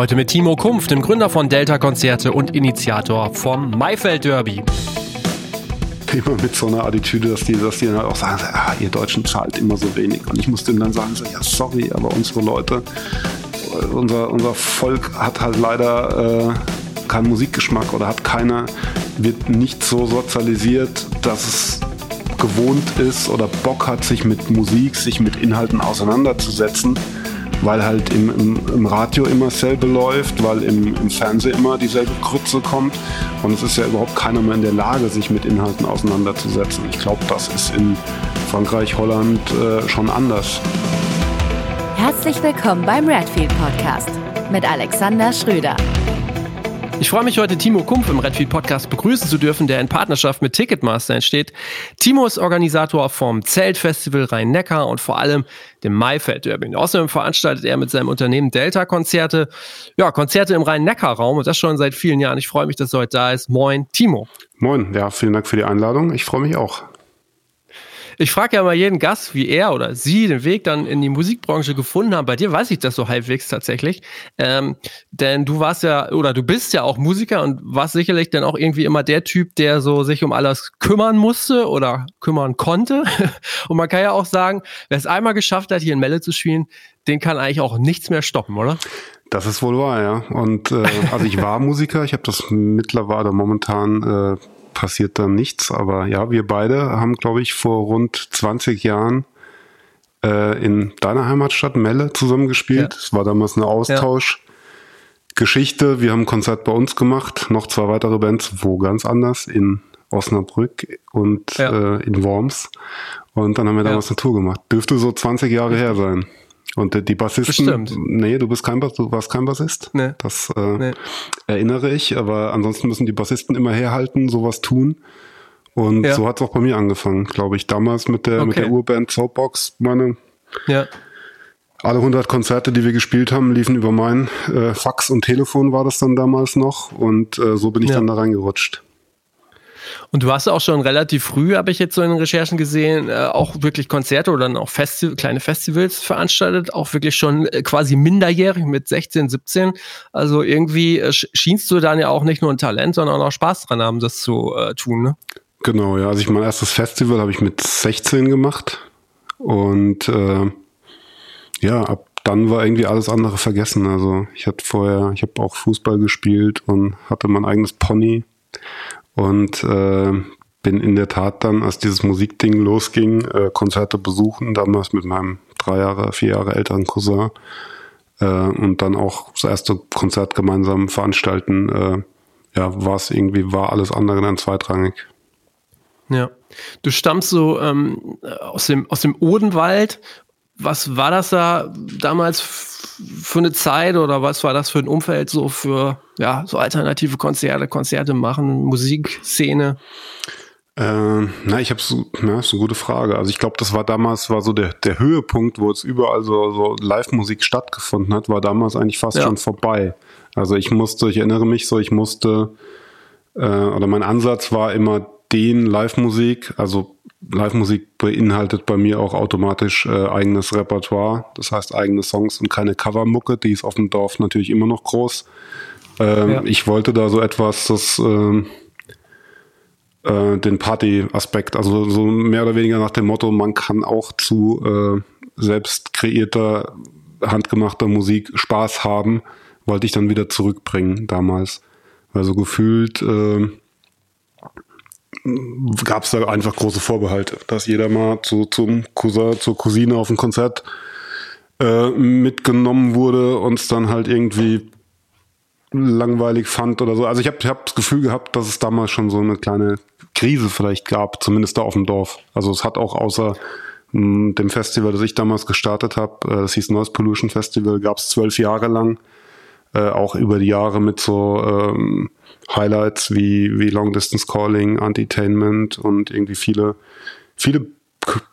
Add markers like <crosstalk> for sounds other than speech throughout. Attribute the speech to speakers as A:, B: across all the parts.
A: Heute mit Timo Kumpf, dem Gründer von Delta Konzerte und Initiator vom Maifeld Derby.
B: Immer mit so einer Attitüde, dass die, dass die dann auch sagen, ah, ihr Deutschen zahlt immer so wenig. Und ich musste ihm dann sagen, so, ja, sorry, aber unsere Leute, unser, unser Volk hat halt leider äh, keinen Musikgeschmack oder hat keine, wird nicht so sozialisiert, dass es gewohnt ist oder Bock hat, sich mit Musik, sich mit Inhalten auseinanderzusetzen weil halt im, im, im Radio immer dasselbe läuft, weil im, im Fernsehen immer dieselbe Krütze kommt und es ist ja überhaupt keiner mehr in der Lage, sich mit Inhalten auseinanderzusetzen. Ich glaube, das ist in Frankreich, Holland äh, schon anders.
C: Herzlich willkommen beim Redfield Podcast mit Alexander Schröder.
A: Ich freue mich heute, Timo Kumpf im Redfield Podcast begrüßen zu dürfen, der in Partnerschaft mit Ticketmaster entsteht. Timo ist Organisator vom Zeltfestival Rhein-Neckar und vor allem dem Maifeld Derby. Außerdem veranstaltet er mit seinem Unternehmen Delta Konzerte, ja, Konzerte im Rhein-Neckar-Raum und das schon seit vielen Jahren. Ich freue mich, dass er heute da ist. Moin, Timo.
B: Moin, ja, vielen Dank für die Einladung. Ich freue mich auch.
A: Ich frage ja mal jeden Gast, wie er oder sie den Weg dann in die Musikbranche gefunden haben. Bei dir weiß ich das so halbwegs tatsächlich. Ähm, denn du warst ja, oder du bist ja auch Musiker und warst sicherlich dann auch irgendwie immer der Typ, der so sich um alles kümmern musste oder kümmern konnte. <laughs> und man kann ja auch sagen, wer es einmal geschafft hat, hier in Melle zu spielen, den kann eigentlich auch nichts mehr stoppen, oder?
B: Das ist wohl wahr, ja. Und äh, also ich war Musiker, ich habe das mittlerweile momentan äh, passiert dann nichts. Aber ja, wir beide haben, glaube ich, vor rund 20 Jahren äh, in deiner Heimatstadt Melle zusammengespielt. Es ja. war damals eine Austauschgeschichte. Ja. Wir haben ein Konzert bei uns gemacht, noch zwei weitere Bands, wo ganz anders, in Osnabrück und ja. äh, in Worms. Und dann haben wir damals eine Tour gemacht. Dürfte so 20 Jahre her sein. Und die Bassisten, Bestimmt. nee, du bist kein, du warst kein Bassist. Nee. Das äh, nee. erinnere ich, aber ansonsten müssen die Bassisten immer herhalten, sowas tun. Und ja. so hat es auch bei mir angefangen, glaube ich. Damals mit der, okay. mit der Urband Soapbox, meine. Ja. Alle 100 Konzerte, die wir gespielt haben, liefen über mein äh, Fax und Telefon war das dann damals noch. Und äh, so bin ich ja. dann da reingerutscht.
A: Und du hast auch schon relativ früh, habe ich jetzt so in den Recherchen gesehen, äh, auch wirklich Konzerte oder dann auch Festi kleine Festivals veranstaltet, auch wirklich schon äh, quasi minderjährig mit 16, 17. Also irgendwie äh, schienst du dann ja auch nicht nur ein Talent, sondern auch Spaß dran haben, das zu äh, tun, ne?
B: Genau, ja. Also ich mein erstes Festival habe ich mit 16 gemacht und äh, ja, ab dann war irgendwie alles andere vergessen. Also ich hatte vorher, ich habe auch Fußball gespielt und hatte mein eigenes Pony und äh, bin in der Tat dann, als dieses Musikding losging, äh, Konzerte besuchen, damals mit meinem drei Jahre, vier Jahre älteren Cousin äh, und dann auch das erste Konzert gemeinsam veranstalten. Äh, ja, war es irgendwie, war alles andere dann zweitrangig.
A: Ja. Du stammst so ähm, aus, dem, aus dem Odenwald was war das da damals für eine Zeit oder was war das für ein Umfeld so für ja so alternative Konzerte, Konzerte machen, Musikszene?
B: Äh, na, ich habe so, na, ist eine gute Frage. Also ich glaube, das war damals war so der, der Höhepunkt, wo es überall so, so Live-Musik stattgefunden hat, war damals eigentlich fast ja. schon vorbei. Also ich musste, ich erinnere mich so, ich musste äh, oder mein Ansatz war immer den Live-Musik, also Live-Musik beinhaltet bei mir auch automatisch äh, eigenes Repertoire, das heißt eigene Songs und keine Covermucke, die ist auf dem Dorf natürlich immer noch groß. Ähm, ja. Ich wollte da so etwas, das äh, äh, den Party-Aspekt, also so mehr oder weniger nach dem Motto, man kann auch zu äh, selbst kreierter, handgemachter Musik Spaß haben, wollte ich dann wieder zurückbringen damals. Also gefühlt äh, gab es da einfach große Vorbehalte, dass jeder mal zu, zum Cousin, zur Cousine auf ein Konzert äh, mitgenommen wurde und es dann halt irgendwie langweilig fand oder so. Also ich habe hab das Gefühl gehabt, dass es damals schon so eine kleine Krise vielleicht gab, zumindest da auf dem Dorf. Also es hat auch außer mh, hm, dem Festival, das ich damals gestartet habe, äh, das hieß Noise Pollution Festival, gab es zwölf Jahre lang, äh, auch über die Jahre mit so ähm, Highlights wie, wie Long Distance Calling, Entertainment und irgendwie viele, viele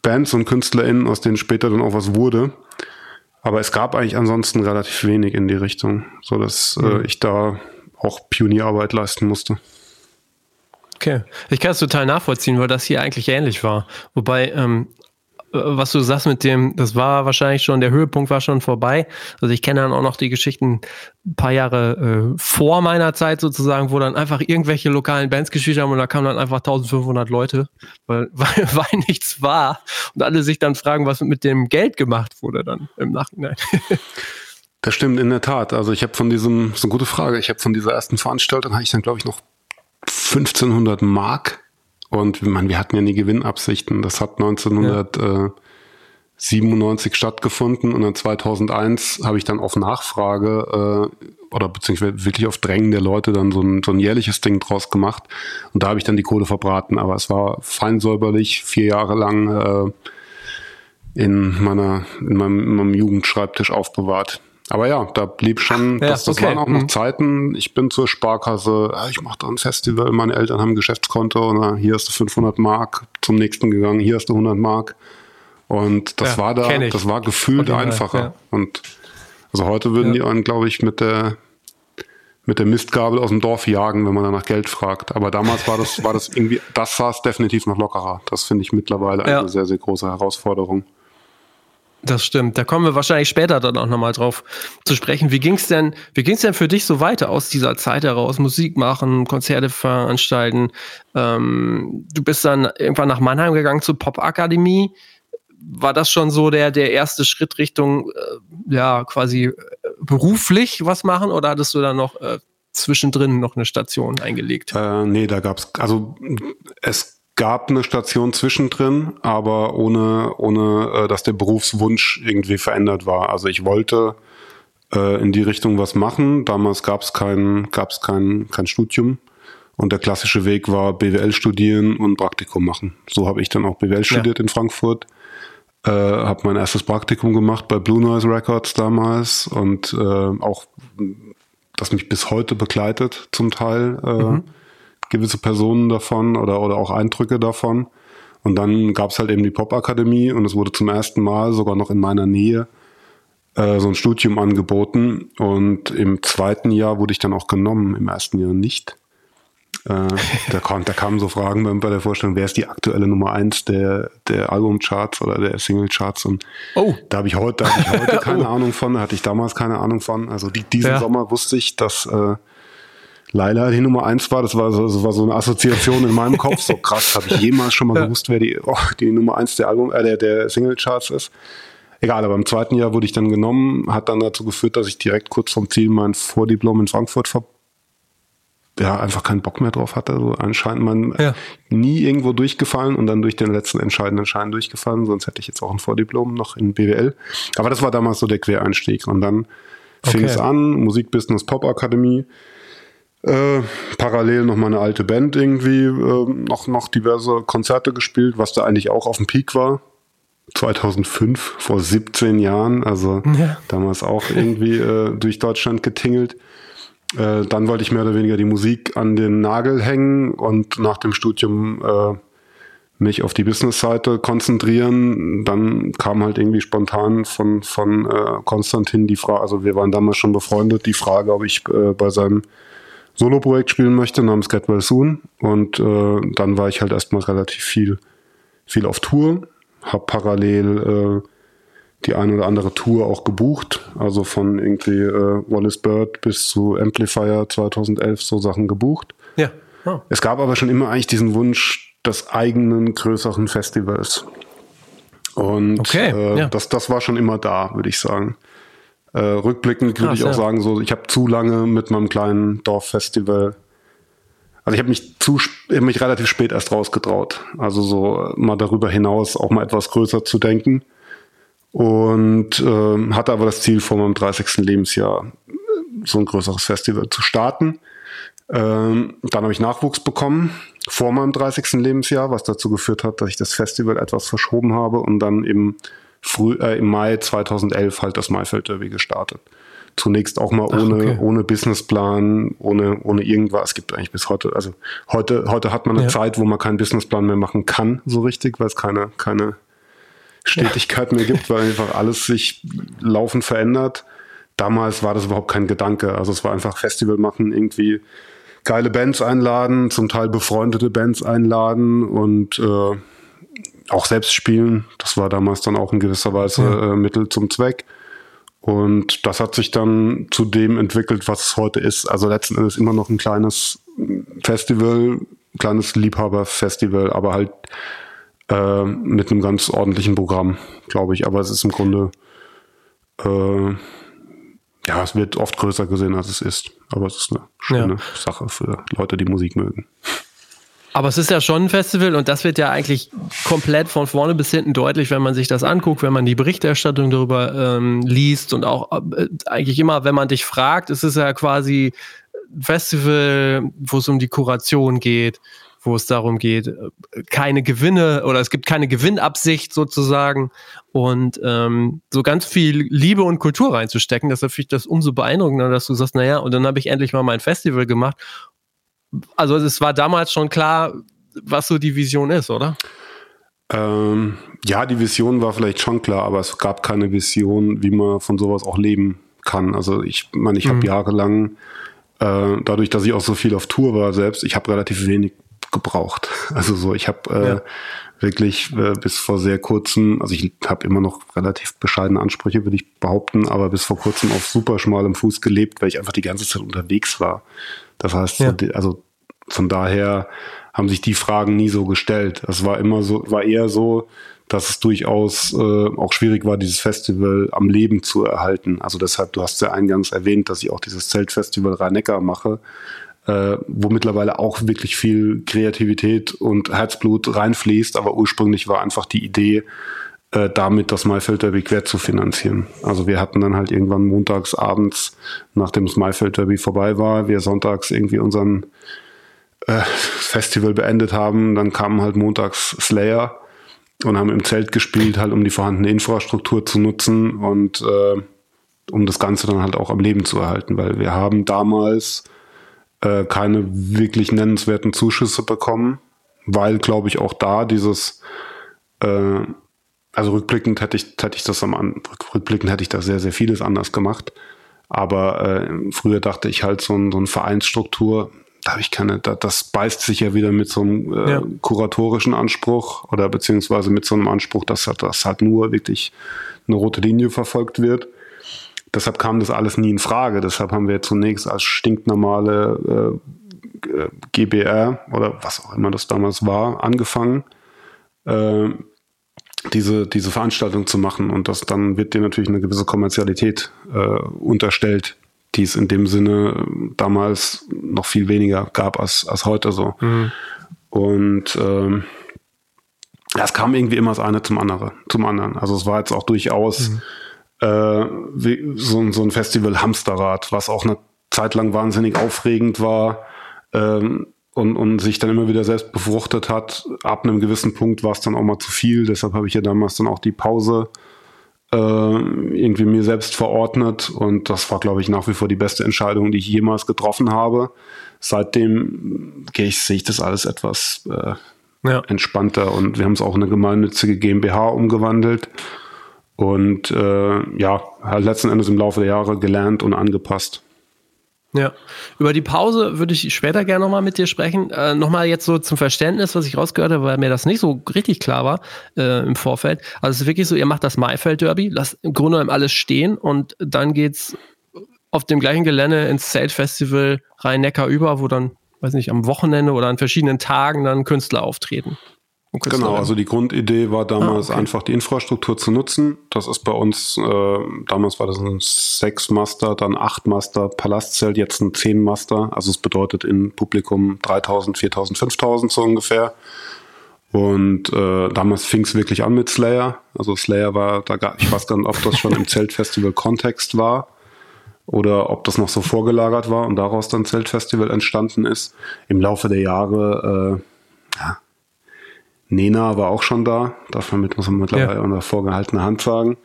B: Bands und KünstlerInnen, aus denen später dann auch was wurde. Aber es gab eigentlich ansonsten relativ wenig in die Richtung, so dass äh, mhm. äh, ich da auch Pionierarbeit leisten musste.
A: Okay, ich kann es total nachvollziehen, weil das hier eigentlich ähnlich war. Wobei ähm, was du sagst mit dem, das war wahrscheinlich schon, der Höhepunkt war schon vorbei. Also ich kenne dann auch noch die Geschichten ein paar Jahre äh, vor meiner Zeit sozusagen, wo dann einfach irgendwelche lokalen Bands gespielt haben und da kamen dann einfach 1500 Leute, weil, <laughs> weil, weil nichts war und alle sich dann fragen, was mit dem Geld gemacht wurde dann im Nachhinein. <laughs>
B: Das stimmt in der Tat. Also ich habe von diesem, so eine gute Frage, ich habe von dieser ersten Veranstaltung, habe ich dann glaube ich noch 1500 Mark und man, wir hatten ja nie Gewinnabsichten. Das hat 1997 ja. stattgefunden und dann 2001 habe ich dann auf Nachfrage äh, oder beziehungsweise wirklich auf Drängen der Leute dann so ein, so ein jährliches Ding draus gemacht. Und da habe ich dann die Kohle verbraten. Aber es war fein säuberlich, vier Jahre lang äh, in meiner, in meinem, in meinem Jugendschreibtisch aufbewahrt. Aber ja, da blieb schon, ja, das, das okay. waren auch noch mhm. Zeiten. Ich bin zur Sparkasse, ich mache da ein Festival, meine Eltern haben ein Geschäftskonto, und hier hast du 500 Mark, zum nächsten gegangen, hier hast du 100 Mark. Und das ja, war da, das war gefühlt einfacher. Ja. Und also heute würden die einen, glaube ich, mit der mit der Mistgabel aus dem Dorf jagen, wenn man nach Geld fragt. Aber damals war das, war das irgendwie, das saß definitiv noch lockerer. Das finde ich mittlerweile eine sehr, sehr große Herausforderung.
A: Das stimmt. Da kommen wir wahrscheinlich später dann auch nochmal drauf zu sprechen. Wie ging's denn, denn für dich so weiter aus dieser Zeit heraus? Musik machen, Konzerte veranstalten. Ähm, du bist dann irgendwann nach Mannheim gegangen zur Popakademie. War das schon so der, der erste Schritt Richtung, äh, ja, quasi äh, beruflich was machen oder hattest du dann noch äh, zwischendrin noch eine Station eingelegt?
B: Äh, nee, da gab's, also es gab eine Station zwischendrin, aber ohne, ohne äh, dass der Berufswunsch irgendwie verändert war. Also ich wollte äh, in die Richtung was machen. Damals gab es kein, gab's kein, kein Studium. Und der klassische Weg war BWL studieren und Praktikum machen. So habe ich dann auch BWL studiert ja. in Frankfurt. Äh, habe mein erstes Praktikum gemacht bei Blue Noise Records damals und äh, auch das mich bis heute begleitet zum Teil. Äh, mhm gewisse Personen davon oder, oder auch Eindrücke davon. Und dann gab es halt eben die Popakademie und es wurde zum ersten Mal sogar noch in meiner Nähe äh, so ein Studium angeboten. Und im zweiten Jahr wurde ich dann auch genommen, im ersten Jahr nicht. Äh, <laughs> da, kam, da kamen so Fragen bei, bei, der Vorstellung, wer ist die aktuelle Nummer eins der, der Albumcharts oder der Singlecharts? Und oh. da habe ich heute, hab ich <laughs> heute keine oh. Ahnung von, da hatte ich damals keine Ahnung von. Also die, diesen ja. Sommer wusste ich, dass äh, Laila die Nummer eins war. Das war so, das war so eine Assoziation in meinem Kopf. So krass, habe ich jemals schon mal gewusst, wer die, oh, die Nummer eins der Album, äh, der, der Singlecharts ist. Egal, aber im zweiten Jahr wurde ich dann genommen, hat dann dazu geführt, dass ich direkt kurz vom Ziel mein Vordiplom in Frankfurt ver ja, einfach keinen Bock mehr drauf hatte. So anscheinend man ja. nie irgendwo durchgefallen und dann durch den letzten entscheidenden Schein durchgefallen, sonst hätte ich jetzt auch ein Vordiplom noch in BWL. Aber das war damals so der Quereinstieg. Und dann fing okay. es an, Musikbusiness Pop Akademie. Äh, parallel noch mal eine alte Band irgendwie, äh, noch, noch diverse Konzerte gespielt, was da eigentlich auch auf dem Peak war. 2005, vor 17 Jahren, also ja. damals auch irgendwie äh, durch Deutschland getingelt. Äh, dann wollte ich mehr oder weniger die Musik an den Nagel hängen und nach dem Studium äh, mich auf die Business-Seite konzentrieren. Dann kam halt irgendwie spontan von, von äh, Konstantin die Frage, also wir waren damals schon befreundet, die Frage, ob ich bei seinem Solo-Projekt spielen möchte namens Get Well Soon. Und äh, dann war ich halt erstmal relativ viel, viel auf Tour, habe parallel äh, die eine oder andere Tour auch gebucht, also von irgendwie äh, Wallace Bird bis zu Amplifier 2011 so Sachen gebucht.
A: Ja. Oh.
B: Es gab aber schon immer eigentlich diesen Wunsch des eigenen größeren Festivals. Und okay, äh, ja. das, das war schon immer da, würde ich sagen. Äh, rückblickend würde ich auch ja. sagen, so ich habe zu lange mit meinem kleinen Dorffestival also ich habe mich zu hab mich relativ spät erst rausgetraut. Also so mal darüber hinaus auch mal etwas größer zu denken. Und äh, hatte aber das Ziel, vor meinem 30. Lebensjahr so ein größeres Festival zu starten. Ähm, dann habe ich Nachwuchs bekommen vor meinem 30. Lebensjahr, was dazu geführt hat, dass ich das Festival etwas verschoben habe und dann im früh, äh, im Mai 2011 halt das Maifeld Derby gestartet. Zunächst auch mal ohne, Ach, okay. ohne Businessplan, ohne, ohne irgendwas. Es gibt eigentlich bis heute, also heute, heute hat man eine ja. Zeit, wo man keinen Businessplan mehr machen kann, so richtig, weil es keine, keine Stetigkeit ja. mehr gibt, weil einfach alles sich laufend verändert. Damals war das überhaupt kein Gedanke. Also es war einfach Festival machen, irgendwie geile Bands einladen, zum Teil befreundete Bands einladen und äh, auch selbst spielen. Das war damals dann auch in gewisser Weise ja. äh, Mittel zum Zweck. Und das hat sich dann zu dem entwickelt, was es heute ist. Also letzten Endes immer noch ein kleines Festival, kleines Liebhaberfestival, aber halt äh, mit einem ganz ordentlichen Programm, glaube ich. Aber es ist im Grunde, äh, ja, es wird oft größer gesehen, als es ist. Aber es ist eine schöne ja. Sache für Leute, die Musik mögen.
A: Aber es ist ja schon ein Festival und das wird ja eigentlich komplett von vorne bis hinten deutlich, wenn man sich das anguckt, wenn man die Berichterstattung darüber ähm, liest und auch äh, eigentlich immer, wenn man dich fragt, es ist ja quasi ein Festival, wo es um die Kuration geht, wo es darum geht, äh, keine Gewinne oder es gibt keine Gewinnabsicht sozusagen und ähm, so ganz viel Liebe und Kultur reinzustecken. Deshalb finde ich das umso beeindruckender, dass du sagst, naja, und dann habe ich endlich mal mein Festival gemacht also es war damals schon klar, was so die Vision ist, oder?
B: Ähm, ja, die Vision war vielleicht schon klar, aber es gab keine Vision, wie man von sowas auch leben kann. Also ich meine, ich mhm. habe jahrelang, äh, dadurch, dass ich auch so viel auf Tour war selbst, ich habe relativ wenig gebraucht. <laughs> Also so, ich habe äh, ja. wirklich äh, bis vor sehr kurzem, also ich habe immer noch relativ bescheidene Ansprüche, würde ich behaupten, aber bis vor kurzem auf super schmalem Fuß gelebt, weil ich einfach die ganze Zeit unterwegs war. Das heißt, ja. also von daher haben sich die Fragen nie so gestellt. Es war immer so, war eher so, dass es durchaus äh, auch schwierig war, dieses Festival am Leben zu erhalten. Also deshalb, du hast ja eingangs erwähnt, dass ich auch dieses Zeltfestival Rhein-Neckar mache, äh, wo mittlerweile auch wirklich viel Kreativität und Herzblut reinfließt. Aber ursprünglich war einfach die Idee, äh, damit das Maifeld Derby quer zu finanzieren. Also wir hatten dann halt irgendwann montags abends, nachdem das Maifeld Derby vorbei war, wir sonntags irgendwie unseren äh, Festival beendet haben, dann kamen halt montags Slayer und haben im Zelt gespielt, halt um die vorhandene Infrastruktur zu nutzen und äh, um das Ganze dann halt auch am Leben zu erhalten, weil wir haben damals äh, keine wirklich nennenswerten Zuschüsse bekommen, weil, glaube ich, auch da dieses äh, also rückblickend hätte ich, hätte ich das am rückblickend hätte ich da sehr, sehr vieles anders gemacht. Aber äh, früher dachte ich halt so, ein, so eine Vereinsstruktur, da habe ich keine, da, das beißt sich ja wieder mit so einem äh, ja. kuratorischen Anspruch oder beziehungsweise mit so einem Anspruch, dass das halt nur wirklich eine rote Linie verfolgt wird. Deshalb kam das alles nie in Frage. Deshalb haben wir zunächst als stinknormale äh, äh GBR oder was auch immer das damals war, angefangen. Äh, diese, diese Veranstaltung zu machen. Und das dann wird dir natürlich eine gewisse Kommerzialität äh, unterstellt, die es in dem Sinne damals noch viel weniger gab als, als heute so. Mhm. Und ähm, es kam irgendwie immer das eine zum anderen, zum anderen. Also es war jetzt auch durchaus mhm. äh, wie, so, so ein Festival Hamsterrad, was auch eine Zeit lang wahnsinnig aufregend war. Ähm, und, und sich dann immer wieder selbst befruchtet hat. Ab einem gewissen Punkt war es dann auch mal zu viel. Deshalb habe ich ja damals dann auch die Pause äh, irgendwie mir selbst verordnet. Und das war, glaube ich, nach wie vor die beste Entscheidung, die ich jemals getroffen habe. Seitdem gehe ich, sehe ich das alles etwas äh, ja. entspannter. Und wir haben es auch in eine gemeinnützige GmbH umgewandelt. Und äh, ja, letzten Endes im Laufe der Jahre gelernt und angepasst.
A: Ja, über die Pause würde ich später gerne nochmal mit dir sprechen. Äh, nochmal jetzt so zum Verständnis, was ich rausgehört habe, weil mir das nicht so richtig klar war äh, im Vorfeld. Also es ist wirklich so, ihr macht das Maifeld-Derby, lasst im Grunde genommen alles stehen und dann geht's auf dem gleichen Gelände ins Zeltfestival Rhein-Neckar über, wo dann, weiß nicht, am Wochenende oder an verschiedenen Tagen dann Künstler auftreten.
B: Genau, also die Grundidee war damals ah, okay. einfach die Infrastruktur zu nutzen. Das ist bei uns, äh, damals war das ein Sechs-Master, dann Acht-Master Palastzelt, jetzt ein Zehn-Master. Also es bedeutet in Publikum 3000, 4000, 5000 so ungefähr. Und äh, damals fing es wirklich an mit Slayer. Also Slayer war da gar, ich weiß gar nicht, ob das schon im <laughs> Zeltfestival-Kontext war oder ob das noch so vorgelagert war und daraus dann Zeltfestival entstanden ist. Im Laufe der Jahre, äh, ja, Nena war auch schon da, darf man mit, muss man mittlerweile ja. unter vorgehaltener Hand sagen.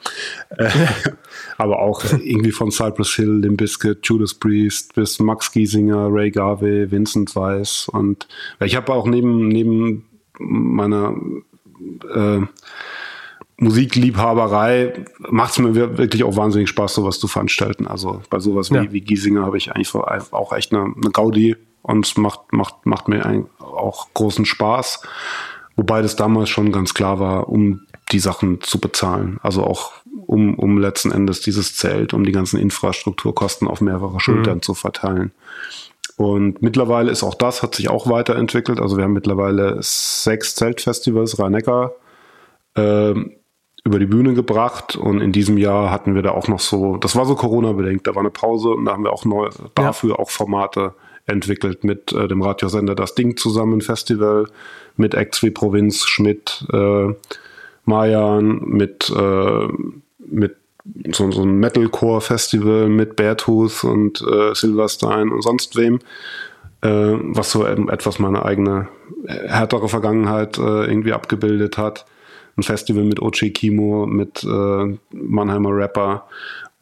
B: Äh, <laughs> aber auch irgendwie von Cypress Hill, Limp Bizkit, Judas Priest bis Max Giesinger, Ray Garvey, Vincent Weiss und ich habe auch neben, neben meiner äh, Musikliebhaberei macht es mir wirklich auch wahnsinnig Spaß, sowas zu veranstalten. Also bei sowas ja. wie, wie Giesinger habe ich eigentlich auch echt eine, eine Gaudi und es macht, macht, macht mir auch großen Spaß. Wobei das damals schon ganz klar war, um die Sachen zu bezahlen. Also auch um, um letzten Endes dieses Zelt, um die ganzen Infrastrukturkosten auf mehrere Schultern mhm. zu verteilen. Und mittlerweile ist auch das, hat sich auch weiterentwickelt. Also wir haben mittlerweile sechs Zeltfestivals, Rhein-Neckar, äh, über die Bühne gebracht. Und in diesem Jahr hatten wir da auch noch so, das war so Corona-bedingt, da war eine Pause und da haben wir auch neu, dafür ja. auch Formate entwickelt mit äh, dem Radiosender Das Ding zusammen Festival, mit Acts wie Provinz, Schmidt, äh, Mayan, mit, äh, mit so, so ein Metalcore-Festival mit Beartooth und äh, Silverstein und sonst wem, äh, was so etwas meine eigene äh, härtere Vergangenheit äh, irgendwie abgebildet hat. Ein Festival mit Ochi Kimo, mit äh, Mannheimer Rapper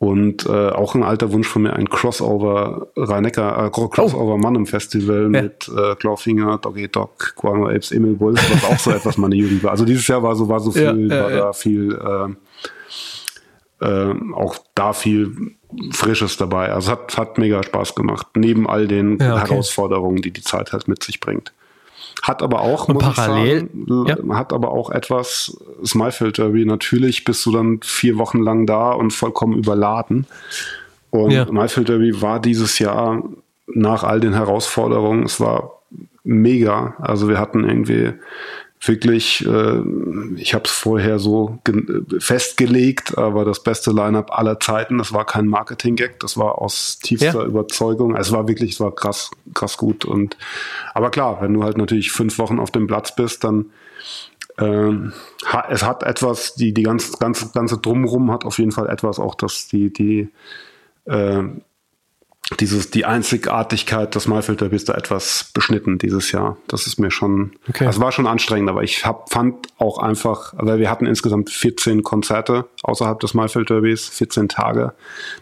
B: und äh, auch ein alter Wunsch von mir, ein Crossover Rhein-Neckar, äh, Crossover oh. Mann im Festival ja. mit äh, Clawfinger, Doggy Dog, Guano Apes, Emil Bulls, was auch so <laughs> etwas meine Jugend war. Also dieses Jahr war so, war so viel, ja, war da viel äh, äh, auch da viel Frisches dabei. Also hat, hat mega Spaß gemacht, neben all den okay. Herausforderungen, die die Zeit halt mit sich bringt. Hat aber auch,
A: Und parallel,
B: sagen, ja. hat aber auch etwas Smilefield Derby. Natürlich bist du dann vier Wochen lang da und vollkommen überladen. Und ja. Smilefield Derby war dieses Jahr nach all den Herausforderungen, es war mega. Also wir hatten irgendwie wirklich, äh, ich habe es vorher so festgelegt, aber das beste Line-up aller Zeiten. Das war kein Marketing-Gag, das war aus tiefster ja. Überzeugung. Es war wirklich, es war krass, krass gut. Und aber klar, wenn du halt natürlich fünf Wochen auf dem Platz bist, dann äh, es hat etwas, die die ganze ganze ganze drumrum hat auf jeden Fall etwas auch, dass die die äh, dieses, die Einzigartigkeit des Maifilter bist da etwas beschnitten dieses Jahr. Das ist mir schon, okay. also war schon anstrengend, aber ich hab, fand auch einfach, weil wir hatten insgesamt 14 Konzerte außerhalb des Maifeld Derbys, 14 Tage.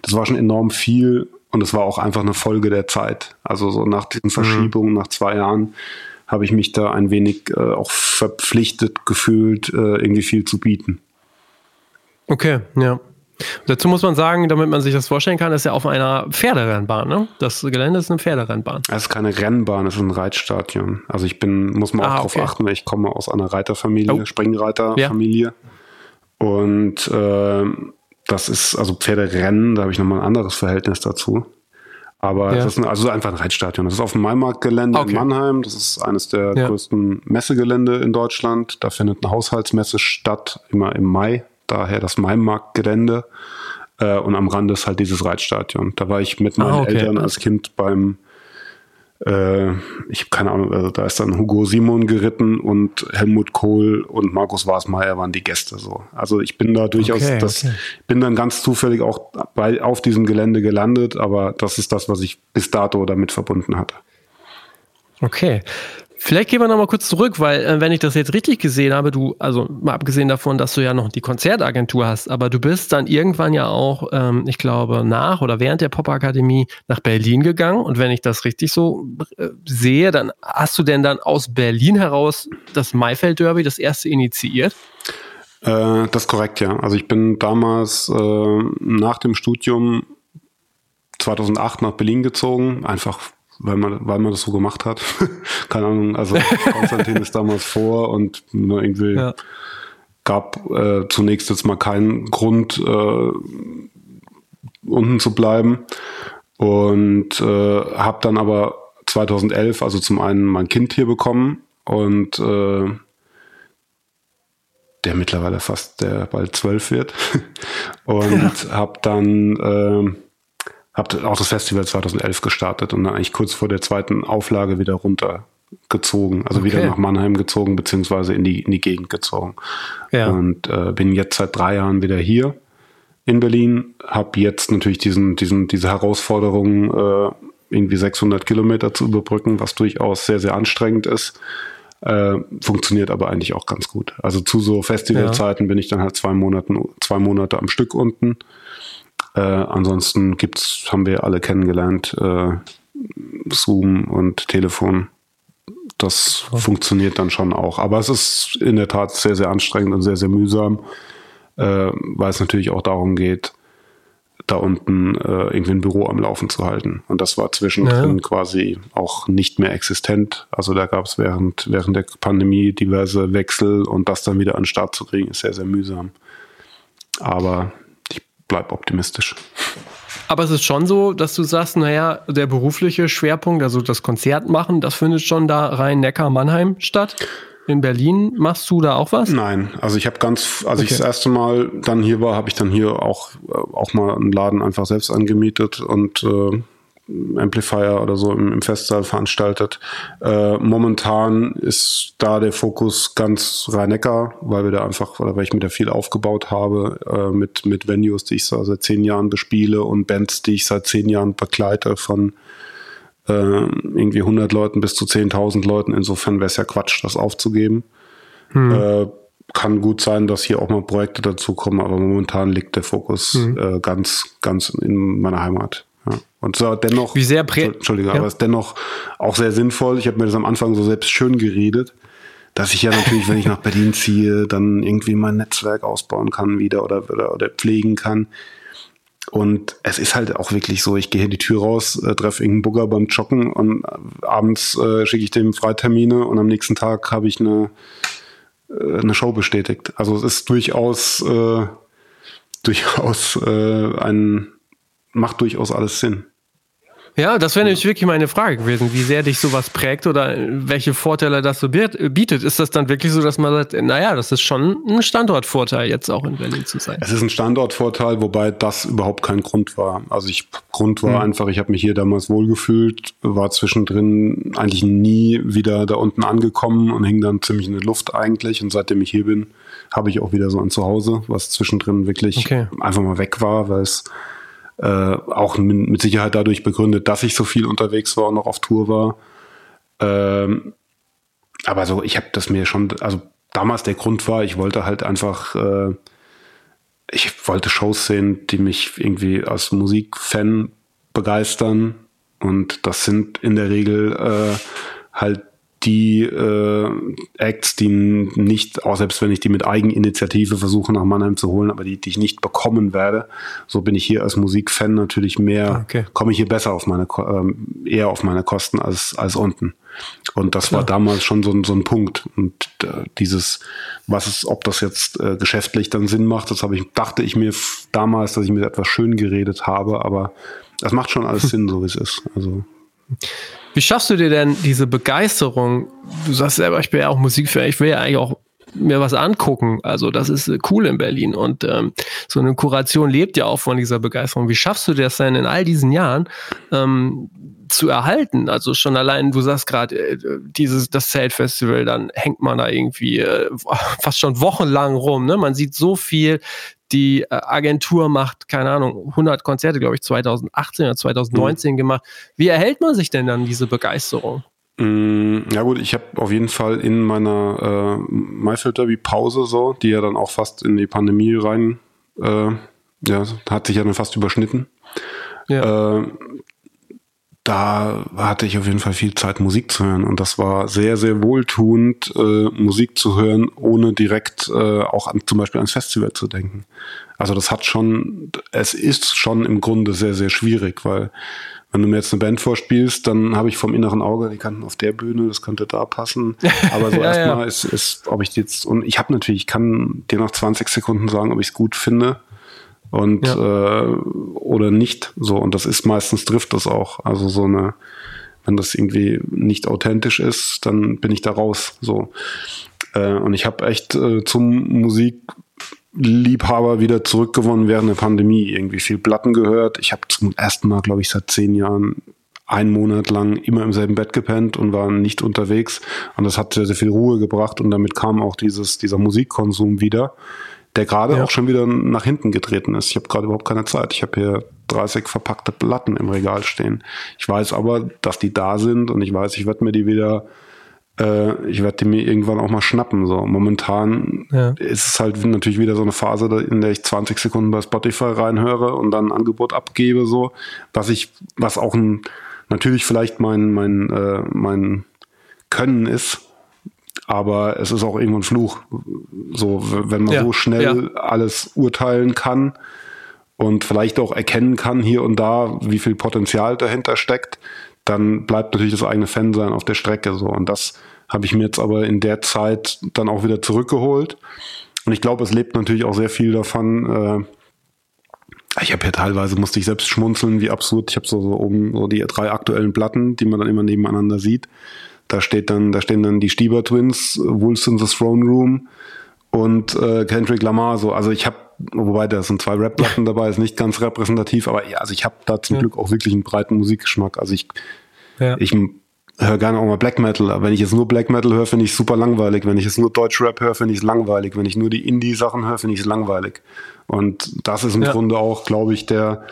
B: Das war schon enorm viel und es war auch einfach eine Folge der Zeit. Also so nach diesen mhm. Verschiebungen, mhm. nach zwei Jahren, habe ich mich da ein wenig äh, auch verpflichtet gefühlt, äh, irgendwie viel zu bieten.
A: Okay, ja. Dazu muss man sagen, damit man sich das vorstellen kann, ist ja auf einer Pferderennbahn. Ne? Das Gelände ist eine Pferderennbahn.
B: Es ist keine Rennbahn, es ist ein Reitstadion. Also ich bin, muss man auch ah, darauf okay. achten, weil ich komme aus einer Reiterfamilie, oh. Springreiterfamilie. Ja. Und äh, das ist, also Pferderennen, da habe ich nochmal ein anderes Verhältnis dazu. Aber ja. das ist ein, also einfach ein Reitstadion. Das ist auf dem Maimarktgelände okay. in Mannheim. Das ist eines der ja. größten Messegelände in Deutschland. Da findet eine Haushaltsmesse statt, immer im Mai daher das Maimarktgelände. Äh, und am Rande ist halt dieses Reitstadion. Da war ich mit meinen ah, okay. Eltern als Kind beim, äh, ich habe keine Ahnung, also da ist dann Hugo Simon geritten und Helmut Kohl und Markus Wasmeier waren die Gäste so. Also ich bin da durchaus, okay, das okay. bin dann ganz zufällig auch bei, auf diesem Gelände gelandet, aber das ist das, was ich bis dato damit verbunden hatte.
A: Okay. Vielleicht gehen wir nochmal kurz zurück, weil äh, wenn ich das jetzt richtig gesehen habe, du, also mal abgesehen davon, dass du ja noch die Konzertagentur hast, aber du bist dann irgendwann ja auch, ähm, ich glaube, nach oder während der Popakademie nach Berlin gegangen. Und wenn ich das richtig so äh, sehe, dann hast du denn dann aus Berlin heraus das Maifeld Derby, das erste initiiert?
B: Äh, das ist korrekt, ja. Also ich bin damals äh, nach dem Studium 2008 nach Berlin gezogen, einfach weil man, weil man das so gemacht hat. <laughs> Keine Ahnung, also Konstantin ist damals vor und ne, irgendwie ja. gab äh, zunächst jetzt mal keinen Grund, äh, unten zu bleiben. Und äh, habe dann aber 2011, also zum einen mein Kind hier bekommen und äh, der mittlerweile fast der bald zwölf wird. <laughs> und ja. habe dann äh, habe auch das Festival 2011 gestartet und dann eigentlich kurz vor der zweiten Auflage wieder runtergezogen, also okay. wieder nach Mannheim gezogen, beziehungsweise in die, in die Gegend gezogen. Ja. Und äh, bin jetzt seit drei Jahren wieder hier in Berlin, habe jetzt natürlich diesen, diesen, diese Herausforderung, äh, irgendwie 600 Kilometer zu überbrücken, was durchaus sehr, sehr anstrengend ist. Äh, funktioniert aber eigentlich auch ganz gut. Also zu so Festivalzeiten ja. bin ich dann halt zwei Monaten, zwei Monate am Stück unten äh, ansonsten gibt's, haben wir alle kennengelernt, äh, Zoom und Telefon. Das okay. funktioniert dann schon auch. Aber es ist in der Tat sehr, sehr anstrengend und sehr, sehr mühsam, äh, weil es natürlich auch darum geht, da unten äh, irgendwie ein Büro am Laufen zu halten. Und das war zwischendrin ja. quasi auch nicht mehr existent. Also da gab es während, während der Pandemie diverse Wechsel und das dann wieder an den Start zu kriegen, ist sehr, sehr mühsam. Aber ich bleibe optimistisch.
A: Aber es ist schon so, dass du sagst, naja, der berufliche Schwerpunkt, also das Konzert machen, das findet schon da rein Neckar-Mannheim statt in Berlin. Machst du da auch was?
B: Nein, also ich habe ganz, als okay. ich das erste Mal dann hier war, habe ich dann hier auch, äh, auch mal einen Laden einfach selbst angemietet und äh, Amplifier oder so im, im Festsaal veranstaltet. Äh, momentan ist da der Fokus ganz Rhein-Neckar, weil wir da einfach, oder weil ich mir da viel aufgebaut habe äh, mit, mit Venues, die ich so seit zehn Jahren bespiele und Bands, die ich seit zehn Jahren begleite von äh, irgendwie 100 Leuten bis zu 10.000 Leuten. Insofern wäre es ja Quatsch, das aufzugeben. Hm. Äh, kann gut sein, dass hier auch mal Projekte dazukommen, aber momentan liegt der Fokus hm. äh, ganz, ganz in meiner Heimat. Ja. Und so dennoch,
A: Wie sehr Prä
B: Entschuldige, ja. aber ist dennoch auch sehr sinnvoll. Ich habe mir das am Anfang so selbst schön geredet, dass ich ja natürlich, wenn ich nach Berlin ziehe, dann irgendwie mein Netzwerk ausbauen kann wieder oder, oder, oder pflegen kann. Und es ist halt auch wirklich so, ich gehe hier die Tür raus, äh, treffe irgendeinen Bugger beim Joggen und äh, abends äh, schicke ich dem Freitermine und am nächsten Tag habe ich eine, äh, eine Show bestätigt. Also es ist durchaus, äh, durchaus äh, ein, macht durchaus alles Sinn.
A: Ja, das wäre nämlich wirklich meine Frage gewesen, wie sehr dich sowas prägt oder welche Vorteile das so bietet. Ist das dann wirklich so, dass man sagt, naja, das ist schon ein Standortvorteil, jetzt auch in Berlin zu sein?
B: Es ist ein Standortvorteil, wobei das überhaupt kein Grund war. Also ich Grund war mhm. einfach, ich habe mich hier damals wohlgefühlt, war zwischendrin eigentlich nie wieder da unten angekommen und hing dann ziemlich in der Luft eigentlich. Und seitdem ich hier bin, habe ich auch wieder so ein Zuhause, was zwischendrin wirklich okay. einfach mal weg war, weil es äh, auch mit Sicherheit dadurch begründet, dass ich so viel unterwegs war und noch auf Tour war. Ähm, aber so, ich habe das mir schon, also damals der Grund war, ich wollte halt einfach, äh, ich wollte Shows sehen, die mich irgendwie als Musikfan begeistern. Und das sind in der Regel äh, halt die äh, Acts, die nicht, auch selbst wenn ich die mit Eigeninitiative versuche nach Mannheim zu holen, aber die, die ich nicht bekommen werde, so bin ich hier als Musikfan natürlich mehr, okay. komme ich hier besser auf meine, ähm, eher auf meine Kosten als, als unten. Und das Klar. war damals schon so, so ein Punkt. Und äh, dieses, was ist, ob das jetzt äh, geschäftlich dann Sinn macht, das habe ich, dachte ich mir damals, dass ich mir etwas schön geredet habe, aber das macht schon alles <laughs> Sinn, so wie es ist. Also.
A: Wie schaffst du dir denn diese Begeisterung? Du sagst selber, ich bin ja auch Musikfan, ich will ja eigentlich auch mir was angucken. Also das ist äh, cool in Berlin und ähm, so eine Kuration lebt ja auch von dieser Begeisterung. Wie schaffst du das denn in all diesen Jahren ähm, zu erhalten? Also schon allein, du sagst gerade, äh, dieses das Zeltfestival, dann hängt man da irgendwie äh, fast schon wochenlang rum. Ne? Man sieht so viel, die äh, Agentur macht, keine Ahnung, 100 Konzerte, glaube ich, 2018 oder 2019 mhm. gemacht. Wie erhält man sich denn dann diese Begeisterung?
B: Mm, ja gut, ich habe auf jeden Fall in meiner äh, Maifeld Derby Pause so, die ja dann auch fast in die Pandemie rein, äh, ja, hat sich ja dann fast überschnitten. Ja. Äh, da hatte ich auf jeden Fall viel Zeit, Musik zu hören. Und das war sehr, sehr wohltuend, äh, Musik zu hören, ohne direkt äh, auch an, zum Beispiel ans Festival zu denken. Also das hat schon, es ist schon im Grunde sehr, sehr schwierig, weil wenn du mir jetzt eine Band vorspielst, dann habe ich vom inneren Auge, die kannten auf der Bühne, das könnte da passen. <laughs> Aber so ja, erstmal ja. ist, ist, ob ich jetzt, und ich habe natürlich, ich kann dir nach 20 Sekunden sagen, ob ich es gut finde und ja. äh, oder nicht. So und das ist meistens trifft das auch. Also so eine, wenn das irgendwie nicht authentisch ist, dann bin ich da raus. So äh, und ich habe echt äh, zum Musikliebhaber wieder zurückgewonnen während der Pandemie. Irgendwie viel Platten gehört. Ich habe zum ersten Mal, glaube ich, seit zehn Jahren einen Monat lang immer im selben Bett gepennt und war nicht unterwegs. Und das hat sehr, sehr viel Ruhe gebracht und damit kam auch dieses, dieser Musikkonsum wieder der gerade ja. auch schon wieder nach hinten getreten ist. Ich habe gerade überhaupt keine Zeit. Ich habe hier 30 verpackte Platten im Regal stehen. Ich weiß aber, dass die da sind und ich weiß, ich werde mir die wieder, äh, ich werde die mir irgendwann auch mal schnappen. So momentan ja. ist es halt natürlich wieder so eine Phase, in der ich 20 Sekunden bei Spotify reinhöre und dann ein Angebot abgebe, so was ich, was auch ein natürlich vielleicht mein mein äh, mein Können ist, aber es ist auch irgendwo ein Fluch. So, wenn man ja, so schnell ja. alles urteilen kann und vielleicht auch erkennen kann hier und da, wie viel Potenzial dahinter steckt, dann bleibt natürlich das eigene Fansein auf der Strecke so. Und das habe ich mir jetzt aber in der Zeit dann auch wieder zurückgeholt. Und ich glaube, es lebt natürlich auch sehr viel davon. Äh, ich habe ja teilweise musste ich selbst schmunzeln, wie absurd. Ich habe so, so oben so die drei aktuellen Platten, die man dann immer nebeneinander sieht. Da steht dann, da stehen dann die Stieber Twins, Wolves in the Throne Room und äh, Kendrick Lamar. So, also ich habe, wobei da sind zwei Rap-Platten <laughs> dabei, ist nicht ganz repräsentativ, aber ja, also ich habe da zum ja. Glück auch wirklich einen breiten Musikgeschmack. Also ich, ja. ich höre gerne auch mal Black Metal. Aber wenn ich jetzt nur Black Metal höre, finde ich super langweilig. Wenn ich jetzt nur Deutsch Rap höre, finde ich es langweilig. Wenn ich nur die Indie-Sachen höre, finde ich es langweilig. Und das ist im ja. Grunde auch, glaube ich, der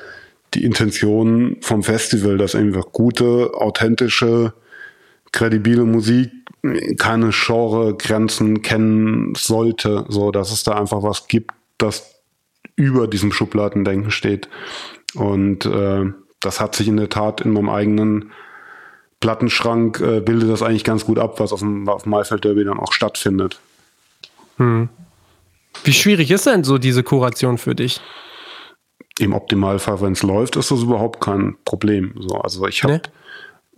B: die Intention vom Festival, dass einfach gute, authentische, kredibile Musik keine Genre-Grenzen kennen sollte, so dass es da einfach was gibt, das über diesem Schubladendenken steht. Und äh, das hat sich in der Tat in meinem eigenen Plattenschrank äh, bildet das eigentlich ganz gut ab, was auf dem, auf dem Maifeld Derby dann auch stattfindet.
A: Hm. Wie schwierig ist denn so diese Kuration für dich?
B: Im Optimalfall, wenn es läuft, ist das überhaupt kein Problem. So, also ich habe, nee.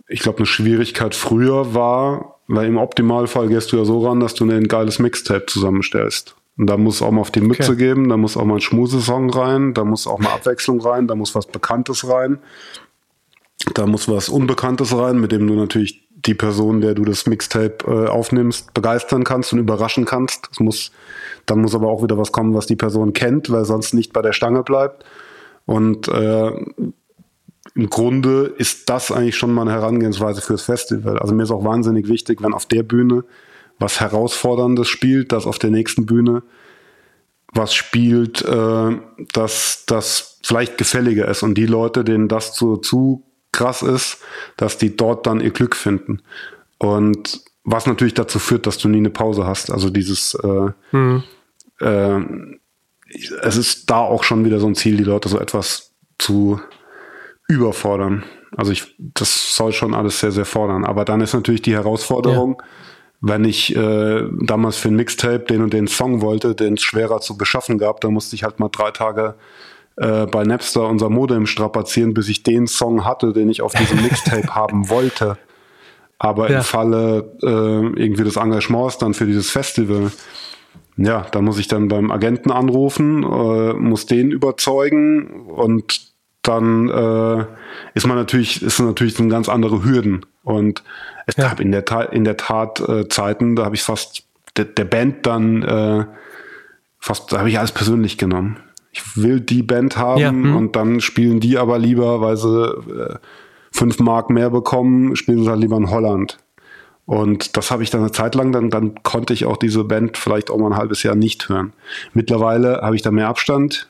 B: Ich glaube, eine Schwierigkeit früher war, weil im Optimalfall gehst du ja so ran, dass du ein geiles Mixtape zusammenstellst. Und da muss auch mal auf die Mütze okay. geben, da muss auch mal ein Schmusesong rein, da muss auch mal Abwechslung rein, da muss was Bekanntes rein. Da muss was Unbekanntes rein, mit dem du natürlich die Person, der du das Mixtape äh, aufnimmst, begeistern kannst und überraschen kannst. Es muss, dann muss aber auch wieder was kommen, was die Person kennt, weil sonst nicht bei der Stange bleibt. Und äh, im Grunde ist das eigentlich schon mal eine Herangehensweise fürs Festival. Also mir ist auch wahnsinnig wichtig, wenn auf der Bühne was Herausforderndes spielt, dass auf der nächsten Bühne was spielt, äh, dass das vielleicht gefälliger ist und die Leute, denen das zu, zu krass ist, dass die dort dann ihr Glück finden. Und was natürlich dazu führt, dass du nie eine Pause hast. Also dieses, äh, mhm. äh, es ist da auch schon wieder so ein Ziel, die Leute so etwas zu überfordern. Also ich, das soll schon alles sehr, sehr fordern. Aber dann ist natürlich die Herausforderung, ja. wenn ich äh, damals für ein Mixtape den und den Song wollte, den es schwerer zu beschaffen gab, da musste ich halt mal drei Tage äh, bei Napster unser Modem strapazieren, bis ich den Song hatte, den ich auf diesem <laughs> Mixtape haben wollte. Aber ja. im Falle äh, irgendwie des Engagements dann für dieses Festival, ja, da muss ich dann beim Agenten anrufen, äh, muss den überzeugen und dann äh, ist man natürlich, ist natürlich sind ganz andere Hürden. Und es ja. gab in der Tat, in der Tat äh, Zeiten, da habe ich fast der, der Band dann äh, fast, da habe ich alles persönlich genommen ich will die Band haben ja, hm. und dann spielen die aber lieber, weil sie äh, fünf Mark mehr bekommen, spielen sie halt lieber in Holland. Und das habe ich dann eine Zeit lang, dann, dann konnte ich auch diese Band vielleicht auch mal ein halbes Jahr nicht hören. Mittlerweile habe ich da mehr Abstand.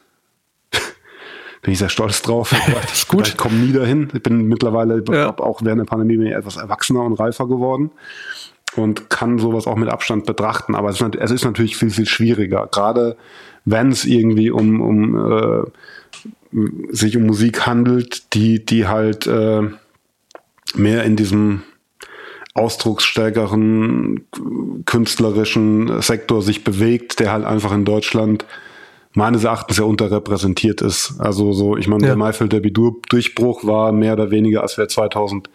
B: Bin ich sehr stolz drauf. <laughs>
A: das ist gut.
B: Ich komme nie dahin. Ich bin mittlerweile, ja. auch während der Pandemie, etwas erwachsener und reifer geworden und kann sowas auch mit Abstand betrachten. Aber es ist, es ist natürlich viel, viel schwieriger. Gerade wenn es irgendwie um, um äh, sich um Musik handelt, die, die halt äh, mehr in diesem ausdrucksstärkeren künstlerischen Sektor sich bewegt, der halt einfach in Deutschland meines Erachtens sehr unterrepräsentiert ist. Also so, ich meine, ja. der Maifeld der Bidur-Durchbruch war mehr oder weniger, als wir 2000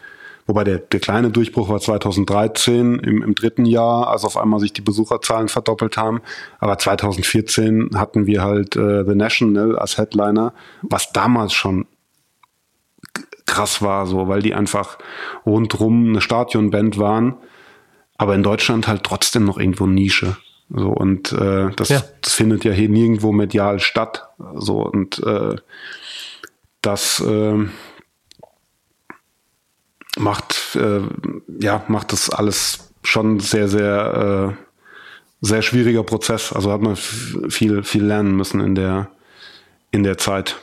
B: Wobei der, der kleine Durchbruch war 2013 im, im dritten Jahr, als auf einmal sich die Besucherzahlen verdoppelt haben. Aber 2014 hatten wir halt äh, The National als Headliner, was damals schon krass war, so, weil die einfach rundrum eine Stadionband waren, aber in Deutschland halt trotzdem noch irgendwo Nische. So, und äh, das, ja. das findet ja hier nirgendwo medial statt. So, und äh, das, äh, macht, äh, ja, macht das alles schon sehr, sehr, äh, sehr schwieriger Prozess. Also hat man viel, viel lernen müssen in der, in der Zeit.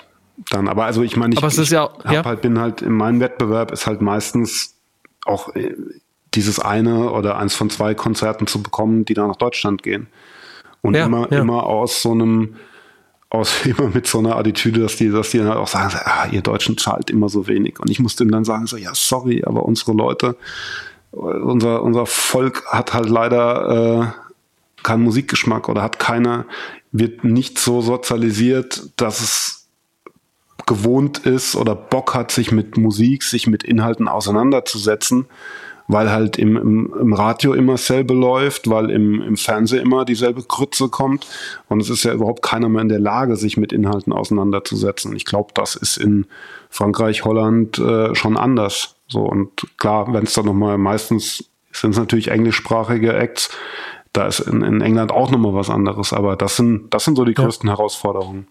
B: Dann, aber also ich meine, ich,
A: ich ja,
B: ja. halt, bin halt in meinem Wettbewerb ist halt meistens auch äh, dieses eine oder eins von zwei Konzerten zu bekommen, die dann nach Deutschland gehen. Und ja, immer, immer aus so einem, aus <laughs> immer mit so einer Attitüde, dass die, dass die dann halt auch sagen, ah, ihr Deutschen zahlt immer so wenig. Und ich musste ihm dann sagen, so, ja, sorry, aber unsere Leute, unser, unser Volk hat halt leider äh, keinen Musikgeschmack oder hat keine, wird nicht so sozialisiert, dass es gewohnt ist oder Bock hat, sich mit Musik, sich mit Inhalten auseinanderzusetzen, weil halt im, im, im Radio immer dasselbe läuft, weil im, im Fernsehen immer dieselbe Krütze kommt. Und es ist ja überhaupt keiner mehr in der Lage, sich mit Inhalten auseinanderzusetzen. Ich glaube, das ist in Frankreich, Holland äh, schon anders. So, und klar, wenn es dann nochmal meistens sind es natürlich englischsprachige Acts, da ist in, in England auch nochmal was anderes, aber das sind, das sind so die größten ja. Herausforderungen.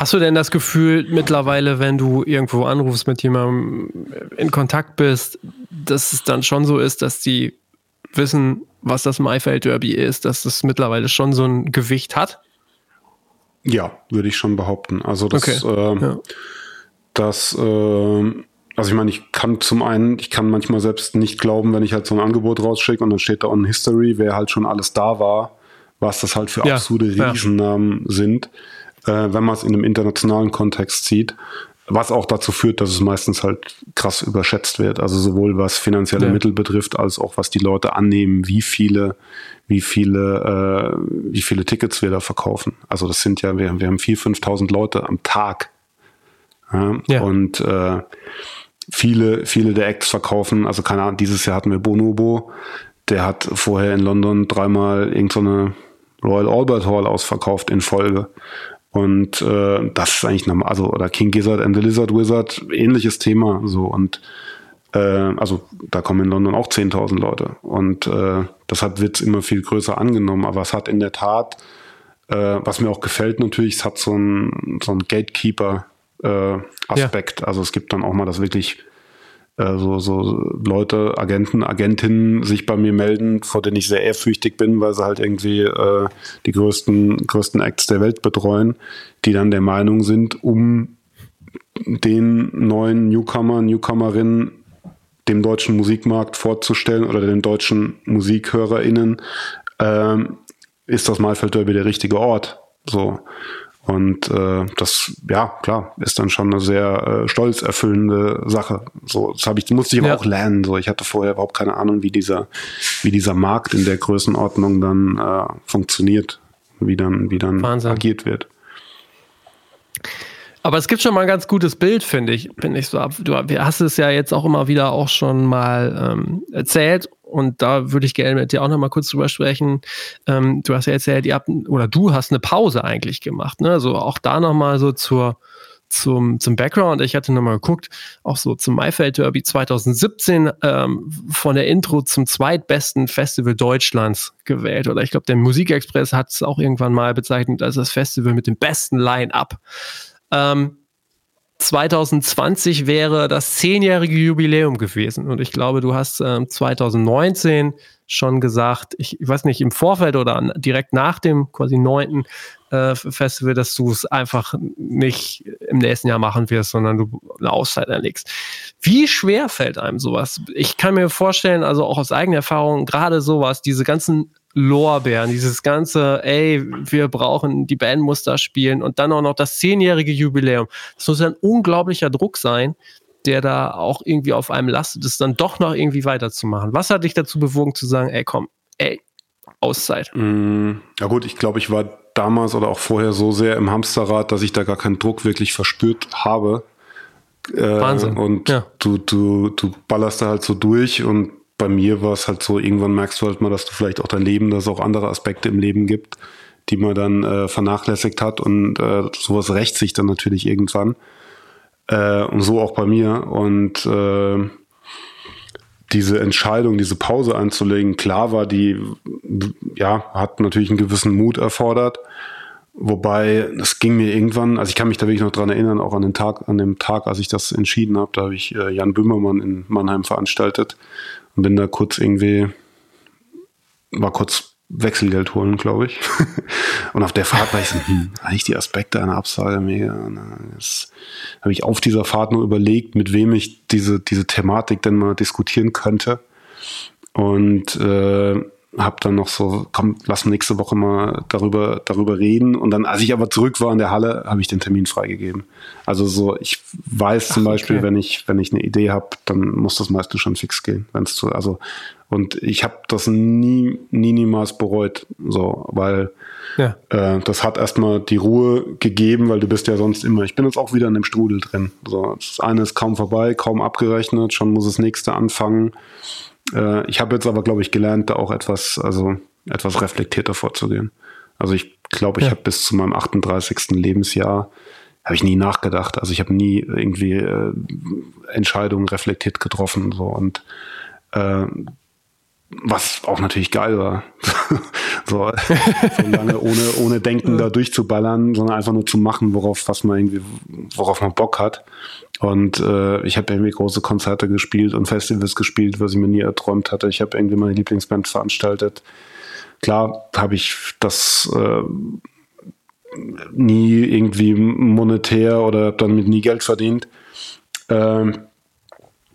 A: Hast du denn das Gefühl mittlerweile, wenn du irgendwo anrufst mit jemandem in Kontakt bist, dass es dann schon so ist, dass die wissen, was das Maifeld Derby ist, dass es mittlerweile schon so ein Gewicht hat?
B: Ja, würde ich schon behaupten. Also das, okay. äh, ja. das, äh, also ich meine, ich kann zum einen, ich kann manchmal selbst nicht glauben, wenn ich halt so ein Angebot rausschicke und dann steht da on History, wer halt schon alles da war, was das halt für ja, absolute Riesennamen ja. sind äh, wenn man es in einem internationalen Kontext sieht. Was auch dazu führt, dass es meistens halt krass überschätzt wird. Also sowohl was finanzielle ja. Mittel betrifft, als auch was die Leute annehmen, wie viele, wie viele, äh, wie viele Tickets wir da verkaufen. Also das sind ja, wir, wir haben 4.000, 5.000 Leute am Tag. Ja? ja. Und äh, viele, viele der Acts verkaufen, also keine Ahnung, dieses Jahr hatten wir Bonobo, der hat vorher in London dreimal irgendeine so Royal Albert Hall ausverkauft in Folge. Und äh, das ist eigentlich normal, also oder King Gizzard and the Lizard Wizard, ähnliches Thema so und äh, also da kommen in London auch 10.000 Leute und äh, deshalb wird's immer viel größer angenommen, aber es hat in der Tat, äh, was mir auch gefällt natürlich, es hat so ein, so ein Gatekeeper äh, Aspekt, ja. also es gibt dann auch mal das wirklich äh, so, so Leute, Agenten, Agentinnen sich bei mir melden, vor denen ich sehr ehrfürchtig bin, weil sie halt irgendwie äh, die größten, größten Acts der Welt betreuen, die dann der Meinung sind, um den neuen Newcomer, Newcomerinnen dem deutschen Musikmarkt vorzustellen oder den deutschen MusikhörerInnen, äh, ist das Maifeld Derby der richtige Ort. So. Und äh, das, ja, klar, ist dann schon eine sehr äh, stolzerfüllende Sache. So, das habe ich, musste ich aber ja. auch lernen. So, ich hatte vorher überhaupt keine Ahnung, wie dieser, wie dieser Markt in der Größenordnung dann äh, funktioniert, wie dann, wie dann agiert wird.
A: Aber es gibt schon mal ein ganz gutes Bild, finde ich. Finde ich so. Du hast es ja jetzt auch immer wieder auch schon mal ähm, erzählt und da würde ich gerne mit dir auch noch mal kurz drüber sprechen. Ähm, du hast ja erzählt, ihr habt, oder du hast eine Pause eigentlich gemacht, ne? Also auch da noch mal so zur, zum, zum Background. Ich hatte noch mal geguckt, auch so zum Maifeld Derby 2017 ähm, von der Intro zum zweitbesten Festival Deutschlands gewählt. Oder ich glaube, der Musikexpress hat es auch irgendwann mal bezeichnet als das Festival mit dem besten Line-Up. Ähm, 2020 wäre das zehnjährige Jubiläum gewesen. Und ich glaube, du hast ähm, 2019 schon gesagt, ich, ich, weiß nicht, im Vorfeld oder an, direkt nach dem quasi neunten äh, Festival, dass du es einfach nicht im nächsten Jahr machen wirst, sondern du eine Auszeit erlegst. Wie schwer fällt einem sowas? Ich kann mir vorstellen, also auch aus eigener Erfahrung, gerade sowas, diese ganzen Lorbeeren, dieses ganze, ey, wir brauchen, die Band muss da spielen und dann auch noch das zehnjährige Jubiläum. Das muss ein unglaublicher Druck sein, der da auch irgendwie auf einem lastet, das dann doch noch irgendwie weiterzumachen. Was hat dich dazu bewogen zu sagen, ey, komm, ey, Auszeit?
B: Mm, ja gut, ich glaube, ich war damals oder auch vorher so sehr im Hamsterrad, dass ich da gar keinen Druck wirklich verspürt habe.
A: Äh, Wahnsinn.
B: Und ja. du, du, du ballerst da halt so durch und bei mir war es halt so, irgendwann merkst du halt mal, dass du vielleicht auch dein Leben, dass es auch andere Aspekte im Leben gibt, die man dann äh, vernachlässigt hat und äh, sowas rächt sich dann natürlich irgendwann. Äh, und so auch bei mir. Und äh, diese Entscheidung, diese Pause einzulegen, klar war die, ja, hat natürlich einen gewissen Mut erfordert. Wobei, das ging mir irgendwann, also ich kann mich da wirklich noch dran erinnern, auch an den Tag, an dem Tag, als ich das entschieden habe, da habe ich äh, Jan Böhmermann in Mannheim veranstaltet und bin da kurz irgendwie, war kurz Wechselgeld holen, glaube ich. <laughs> und auf der Fahrt war ich so, hm, eigentlich die Aspekte einer Absage mega. Das habe ich auf dieser Fahrt nur überlegt, mit wem ich diese, diese Thematik denn mal diskutieren könnte. Und äh, habe dann noch so, komm, lass nächste Woche mal darüber, darüber reden. Und dann, als ich aber zurück war in der Halle, habe ich den Termin freigegeben. Also so, ich weiß zum Ach, Beispiel, okay. wenn ich, wenn ich eine Idee habe, dann muss das meistens schon fix gehen. Wenn es zu, also Und ich habe das nie, nie, niemals bereut, so, weil ja. äh, das hat erstmal die Ruhe gegeben, weil du bist ja sonst immer, ich bin jetzt auch wieder in dem Strudel drin. So, das eine ist kaum vorbei, kaum abgerechnet, schon muss das nächste anfangen. Äh, ich habe jetzt aber, glaube ich, gelernt, da auch etwas, also etwas reflektierter vorzugehen. Also ich glaube, ich ja. habe bis zu meinem 38. Lebensjahr habe ich nie nachgedacht. Also ich habe nie irgendwie äh, Entscheidungen reflektiert getroffen. So und äh, was auch natürlich geil war. <laughs> so, so lange ohne, ohne Denken <laughs> da durchzuballern, sondern einfach nur zu machen, worauf, was man irgendwie, worauf man Bock hat. Und äh, ich habe irgendwie große Konzerte gespielt und Festivals gespielt, was ich mir nie erträumt hatte. Ich habe irgendwie meine Lieblingsband veranstaltet. Klar habe ich das äh, nie irgendwie monetär oder habe damit nie Geld verdient. Ähm,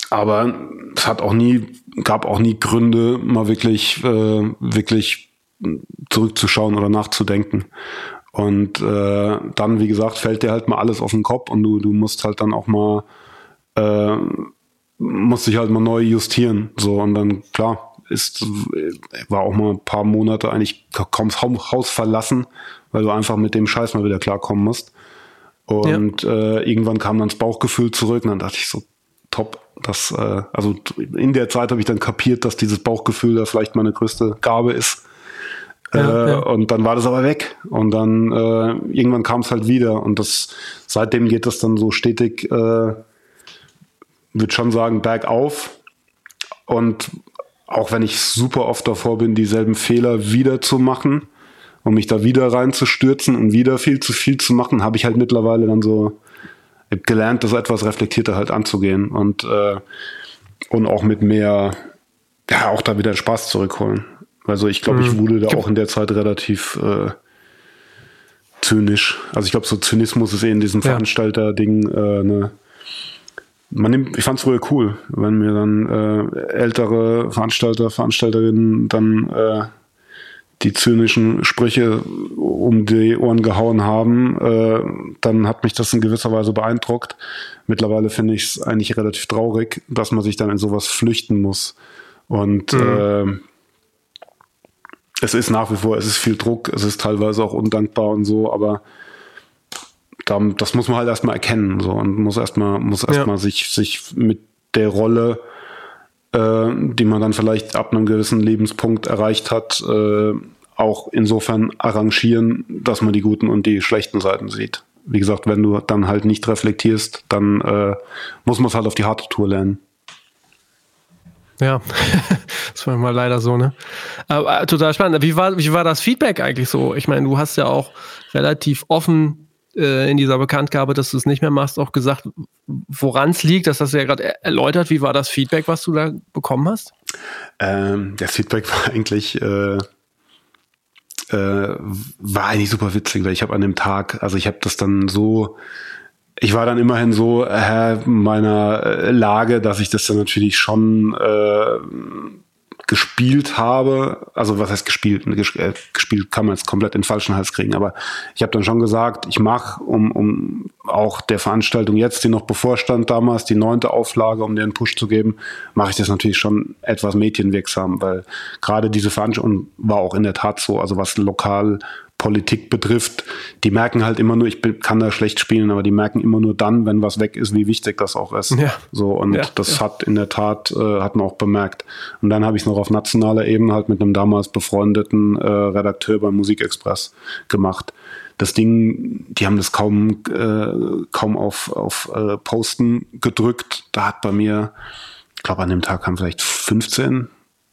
B: aber es hat auch nie, gab auch nie Gründe, mal wirklich, äh, wirklich zurückzuschauen oder nachzudenken. Und äh, dann, wie gesagt, fällt dir halt mal alles auf den Kopf und du, du musst halt dann auch mal, äh, musst dich halt mal neu justieren. So, und dann, klar, ist, war auch mal ein paar Monate eigentlich kaum das Haus verlassen, weil du einfach mit dem Scheiß mal wieder klarkommen musst. Und ja. äh, irgendwann kam dann das Bauchgefühl zurück und dann dachte ich so, top. Das, äh, also in der Zeit habe ich dann kapiert, dass dieses Bauchgefühl da vielleicht meine größte Gabe ist. Ja, äh, ja. Und dann war das aber weg. Und dann äh, irgendwann kam es halt wieder. Und das seitdem geht das dann so stetig, äh, würde schon sagen, bergauf. Und auch wenn ich super oft davor bin, dieselben Fehler wieder zu machen und mich da wieder reinzustürzen und wieder viel zu viel zu machen, habe ich halt mittlerweile dann so gelernt, das etwas reflektierter halt anzugehen und, äh, und auch mit mehr, ja, auch da wieder Spaß zurückholen. Also ich glaube, mhm. ich wurde da auch in der Zeit relativ äh, zynisch. Also ich glaube, so Zynismus ist eh in diesem ja. Veranstalter-Ding äh, ne, man nimmt, ich fand es früher cool, wenn mir dann äh, ältere Veranstalter, Veranstalterinnen dann äh, die zynischen Sprüche um die Ohren gehauen haben, äh, dann hat mich das in gewisser Weise beeindruckt. Mittlerweile finde ich es eigentlich relativ traurig, dass man sich dann in sowas flüchten muss. Und mhm. äh, es ist nach wie vor, es ist viel Druck, es ist teilweise auch undankbar und so, aber das muss man halt erstmal erkennen so und muss erstmal muss erstmal ja. sich sich mit der Rolle äh, die man dann vielleicht ab einem gewissen Lebenspunkt erreicht hat äh, auch insofern arrangieren dass man die guten und die schlechten Seiten sieht wie gesagt wenn du dann halt nicht reflektierst dann äh, muss man es halt auf die harte Tour lernen
A: ja, <laughs> das war mal leider so, ne? Aber, äh, total spannend. Wie war, wie war das Feedback eigentlich so? Ich meine, du hast ja auch relativ offen äh, in dieser Bekanntgabe, dass du es nicht mehr machst, auch gesagt, woran es liegt. Das hast du ja gerade erläutert. Wie war das Feedback, was du da bekommen hast?
B: Ähm, das Feedback <laughs> war eigentlich äh, äh, war eigentlich super witzig, weil ich habe an dem Tag, also ich habe das dann so ich war dann immerhin so Herr meiner äh, Lage, dass ich das dann natürlich schon äh, gespielt habe, also was heißt gespielt? Äh, gespielt kann man jetzt komplett in den falschen Hals kriegen, aber ich habe dann schon gesagt, ich mache, um, um auch der Veranstaltung jetzt, die noch bevorstand damals, die neunte Auflage, um dir Push zu geben, mache ich das natürlich schon etwas mädchenwirksam, weil gerade diese Veranstaltung war auch in der Tat so, also was lokal Politik betrifft, die merken halt immer nur, ich kann da schlecht spielen, aber die merken immer nur dann, wenn was weg ist, wie wichtig das auch ist. Ja. So und ja, das ja. hat in der Tat äh, hat man auch bemerkt. Und dann habe ich es noch auf nationaler Ebene halt mit einem damals befreundeten äh, Redakteur beim Musikexpress gemacht. Das Ding, die haben das kaum äh, kaum auf auf äh, Posten gedrückt. Da hat bei mir, ich glaube an dem Tag haben vielleicht 15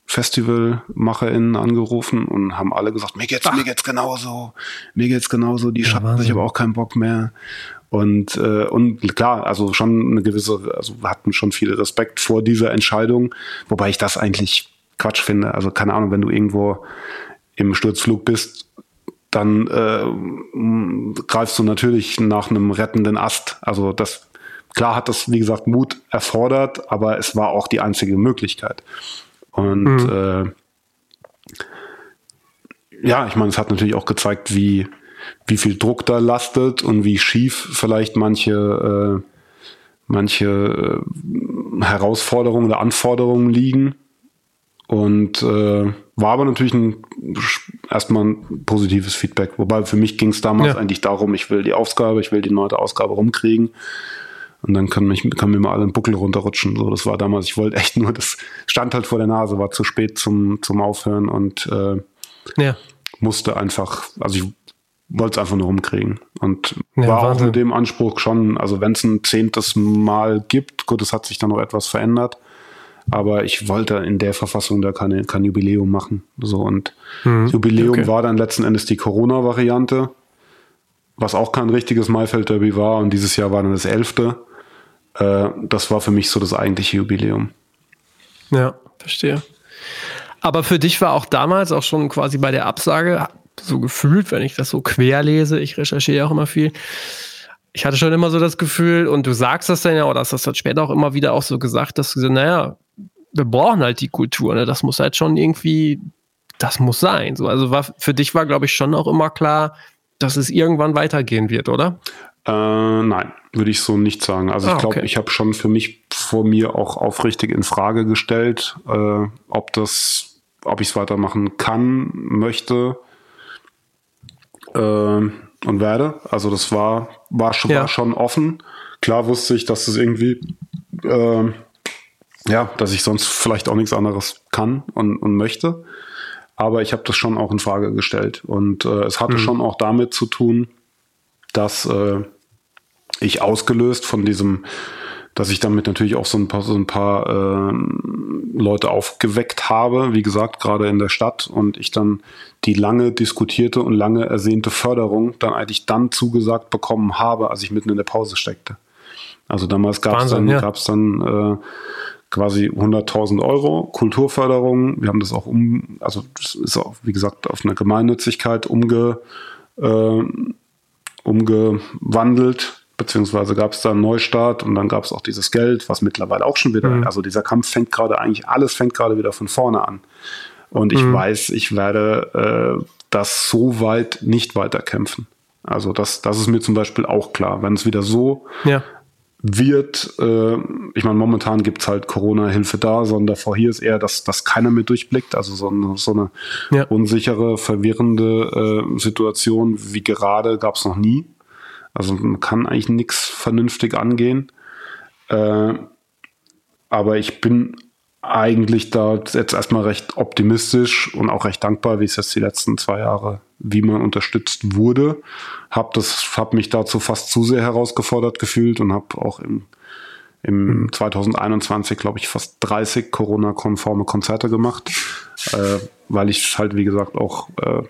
B: FestivalmacherInnen angerufen und haben alle gesagt, mir geht's, Ach. mir geht's genauso, mir geht's genauso, die ja, schaffen sich aber auch keinen Bock mehr. Und, äh, und klar, also schon eine gewisse, also hatten schon viel Respekt vor dieser Entscheidung, wobei ich das eigentlich Quatsch finde. Also keine Ahnung, wenn du irgendwo im Sturzflug bist, dann äh, greifst du natürlich nach einem rettenden Ast. Also das klar hat das, wie gesagt, Mut erfordert, aber es war auch die einzige Möglichkeit. Und mhm. äh, ja, ich meine, es hat natürlich auch gezeigt, wie, wie viel Druck da lastet und wie schief vielleicht manche, äh, manche äh, Herausforderungen oder Anforderungen liegen. Und äh, war aber natürlich ein, erstmal ein positives Feedback. Wobei für mich ging es damals ja. eigentlich darum, ich will die Ausgabe, ich will die neue Ausgabe rumkriegen. Und dann kann, mich, kann mir mal alle einen Buckel runterrutschen. So, das war damals, ich wollte echt nur, das stand halt vor der Nase, war zu spät zum, zum Aufhören und äh, ja. musste einfach, also ich wollte es einfach nur rumkriegen. Und ja, war Wahnsinn. auch mit dem Anspruch schon, also wenn es ein zehntes Mal gibt, gut, es hat sich dann noch etwas verändert, aber ich wollte in der Verfassung da keine, kein Jubiläum machen. So und mhm. Jubiläum okay. war dann letzten Endes die Corona-Variante, was auch kein richtiges Maifeld-Derby war und dieses Jahr war dann das elfte. Äh, das war für mich so das eigentliche Jubiläum.
A: Ja, verstehe. Aber für dich war auch damals auch schon quasi bei der Absage so gefühlt, wenn ich das so quer lese, ich recherchiere auch immer viel. Ich hatte schon immer so das Gefühl, und du sagst das dann ja, oder hast das dann später auch immer wieder auch so gesagt, dass du gesagt, naja, wir brauchen halt die Kultur, ne? Das muss halt schon irgendwie, das muss sein. So, also war, für dich war, glaube ich, schon auch immer klar, dass es irgendwann weitergehen wird, oder?
B: Äh, nein, würde ich so nicht sagen. Also ah, ich glaube, okay. ich habe schon für mich vor mir auch aufrichtig in Frage gestellt, äh, ob das, ob ich es weitermachen kann, möchte äh, und werde. Also das war, war, schon, ja. war schon offen. Klar wusste ich, dass es irgendwie, äh, ja, dass ich sonst vielleicht auch nichts anderes kann und, und möchte. Aber ich habe das schon auch in Frage gestellt. Und äh, es hatte mhm. schon auch damit zu tun, dass äh, ich ausgelöst von diesem dass ich damit natürlich auch so ein paar, so ein paar äh, Leute aufgeweckt habe, wie gesagt, gerade in der Stadt und ich dann die lange diskutierte und lange ersehnte Förderung dann eigentlich dann zugesagt bekommen habe, als ich mitten in der Pause steckte. Also damals gab es dann, ja. gab's dann äh, quasi 100.000 Euro Kulturförderung. Wir haben das auch um, also das ist auch, wie gesagt, auf eine Gemeinnützigkeit umge, äh, umgewandelt beziehungsweise gab es da einen Neustart und dann gab es auch dieses Geld, was mittlerweile auch schon wieder, mhm. also dieser Kampf fängt gerade eigentlich, alles fängt gerade wieder von vorne an. Und ich mhm. weiß, ich werde äh, das so weit nicht weiterkämpfen. Also das, das ist mir zum Beispiel auch klar. Wenn es wieder so ja. Wird, äh, ich meine, momentan gibt es halt Corona-Hilfe da, sondern davor hier ist eher, dass, dass keiner mehr durchblickt. Also so eine, so eine ja. unsichere, verwirrende äh, Situation wie gerade gab es noch nie. Also man kann eigentlich nichts vernünftig angehen. Äh, aber ich bin eigentlich da jetzt erstmal recht optimistisch und auch recht dankbar, wie es jetzt die letzten zwei Jahre, wie man unterstützt wurde. Hab das, hab mich dazu fast zu sehr herausgefordert gefühlt und habe auch im, im 2021, glaube ich, fast 30 Corona-konforme Konzerte gemacht, äh, weil ich halt, wie gesagt, auch äh,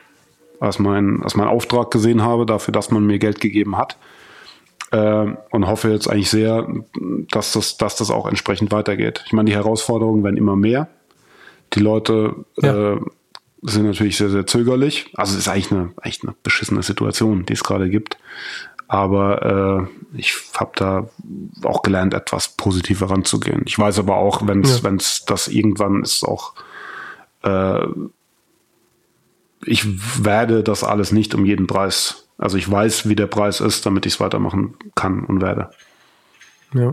B: als mein, als mein Auftrag gesehen habe, dafür, dass man mir Geld gegeben hat. Äh, und hoffe jetzt eigentlich sehr, dass das, dass das auch entsprechend weitergeht. Ich meine, die Herausforderungen werden immer mehr. Die Leute ja. äh, sind natürlich sehr, sehr zögerlich. Also es ist eigentlich eine, eigentlich eine beschissene Situation, die es gerade gibt. Aber äh, ich habe da auch gelernt, etwas positiver ranzugehen. Ich weiß aber auch, wenn es ja. das irgendwann ist, auch äh, ich werde das alles nicht um jeden Preis. Also ich weiß, wie der Preis ist, damit ich es weitermachen kann und werde.
A: Ja,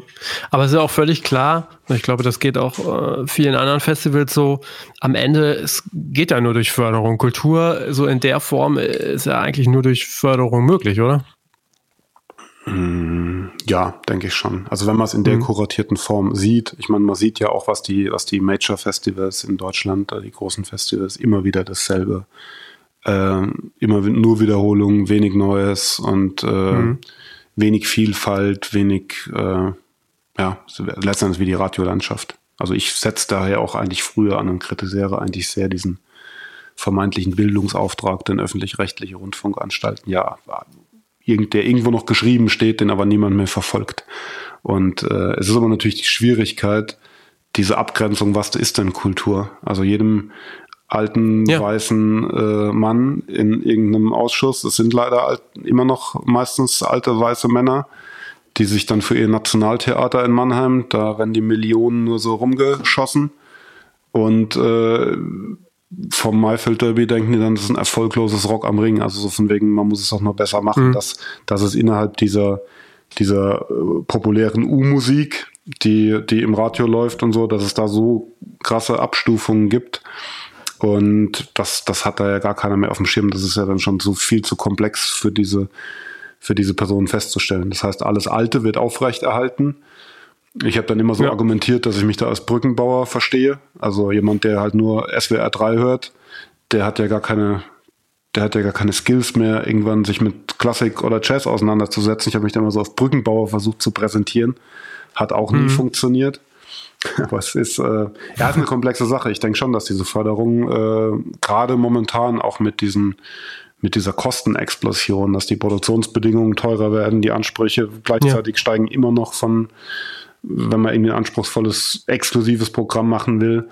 A: aber es ist auch völlig klar, ich glaube, das geht auch äh, vielen anderen Festivals so, am Ende, es geht ja nur durch Förderung. Kultur so in der Form ist ja eigentlich nur durch Förderung möglich, oder?
B: Mm, ja, denke ich schon. Also wenn man es in der mhm. kuratierten Form sieht, ich meine, man sieht ja auch, was die, was die Major Festivals in Deutschland, äh, die großen Festivals, immer wieder dasselbe äh, immer nur Wiederholungen, wenig Neues und äh, mhm. wenig Vielfalt, wenig, äh, ja, letztendlich wie die Radiolandschaft. Also ich setze daher auch eigentlich früher an und kritisiere eigentlich sehr diesen vermeintlichen Bildungsauftrag, den öffentlich-rechtliche Rundfunkanstalten ja der irgendwo noch geschrieben steht, den aber niemand mehr verfolgt. Und äh, es ist aber natürlich die Schwierigkeit, diese Abgrenzung, was ist denn Kultur? Also jedem alten ja. weißen äh, Mann in irgendeinem Ausschuss. Es sind leider alt, immer noch meistens alte weiße Männer, die sich dann für ihr Nationaltheater in Mannheim, da werden die Millionen nur so rumgeschossen. Und äh, vom Maifeld Derby denken die dann, das ist ein erfolgloses Rock am Ring. Also so von wegen, man muss es auch noch besser machen, mhm. dass, dass es innerhalb dieser, dieser äh, populären U-Musik die, die im Radio läuft und so, dass es da so krasse Abstufungen gibt. Und das, das hat da ja gar keiner mehr auf dem Schirm. Das ist ja dann schon so viel zu komplex für diese, für diese Personen festzustellen. Das heißt, alles Alte wird aufrechterhalten. Ich habe dann immer so ja. argumentiert, dass ich mich da als Brückenbauer verstehe. Also jemand, der halt nur SWR 3 hört, der hat ja gar keine, der hat ja gar keine Skills mehr, irgendwann sich mit Klassik oder Jazz auseinanderzusetzen. Ich habe mich dann immer so als Brückenbauer versucht zu präsentieren. Hat auch nie mhm. funktioniert. <laughs> Aber es ist, äh, ja, ist eine komplexe Sache. Ich denke schon, dass diese Förderung äh, gerade momentan auch mit diesen mit dieser Kostenexplosion, dass die Produktionsbedingungen teurer werden, die Ansprüche gleichzeitig ja. steigen immer noch von, wenn man irgendwie ein anspruchsvolles, exklusives Programm machen will.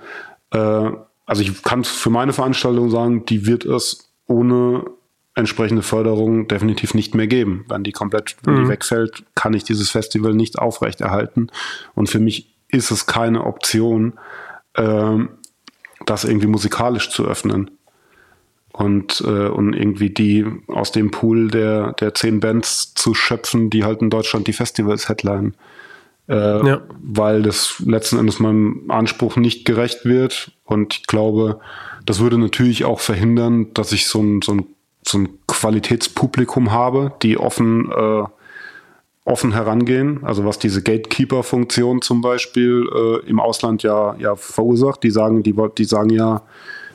B: Äh, also ich kann für meine Veranstaltung sagen, die wird es ohne entsprechende Förderung definitiv nicht mehr geben. Wenn die komplett, wenn mhm. wegfällt, kann ich dieses Festival nicht aufrechterhalten. Und für mich ist es keine Option, äh, das irgendwie musikalisch zu öffnen. Und, äh, und irgendwie die aus dem Pool der, der zehn Bands zu schöpfen, die halt in Deutschland die Festivals headline. Äh, ja. Weil das letzten Endes meinem Anspruch nicht gerecht wird. Und ich glaube, das würde natürlich auch verhindern, dass ich so ein, so ein, so ein Qualitätspublikum habe, die offen äh, offen herangehen, also was diese Gatekeeper-Funktion zum Beispiel äh, im Ausland ja, ja verursacht. Die sagen, die, die sagen ja,